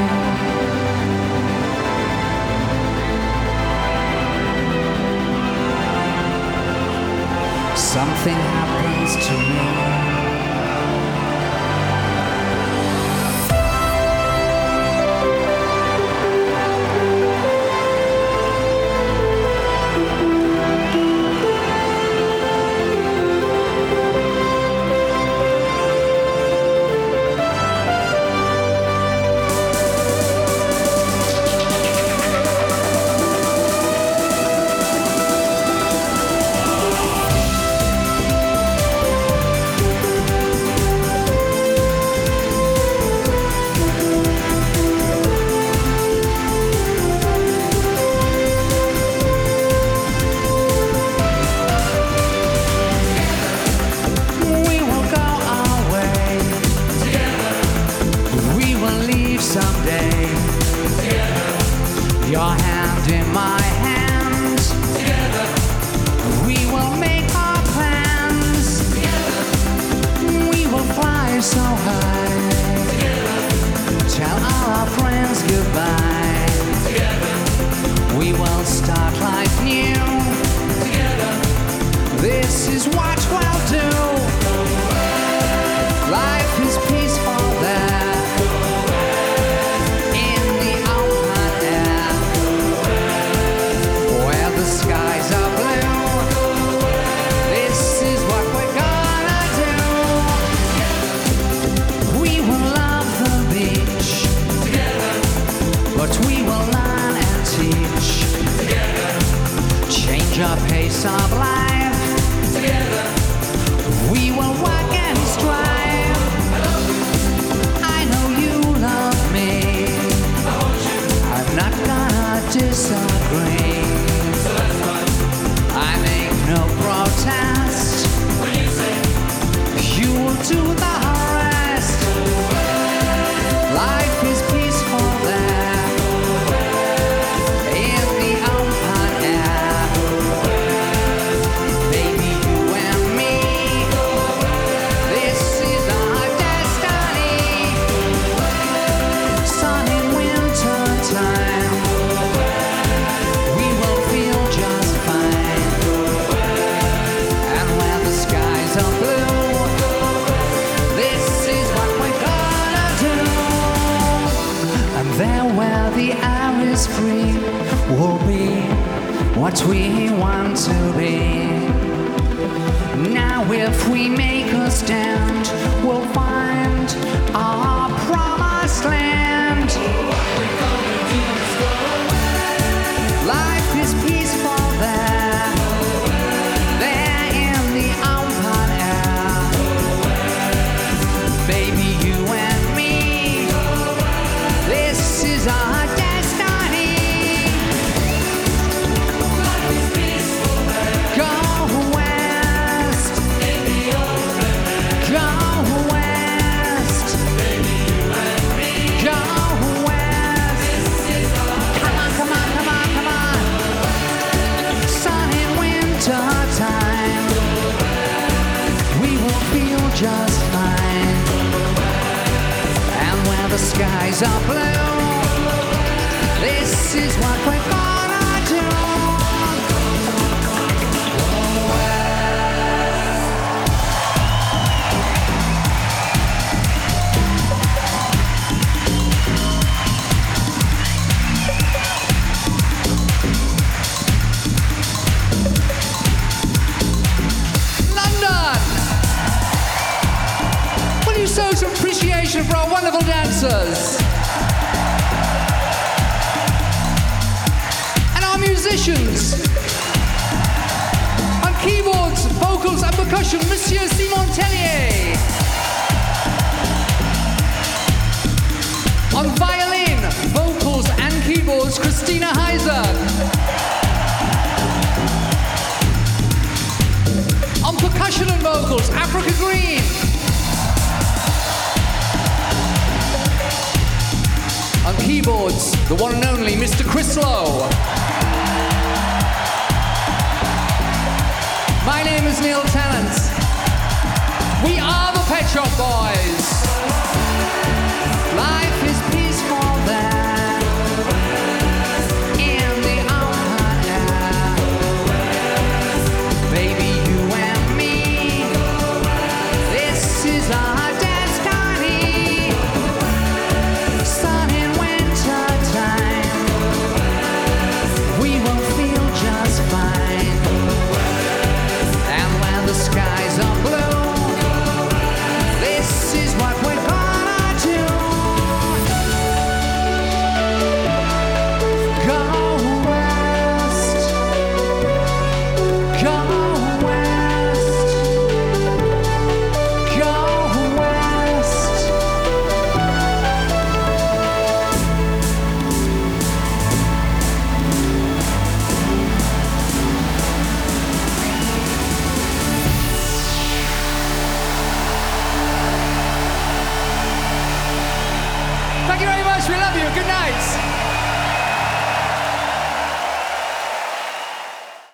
Something happens to me.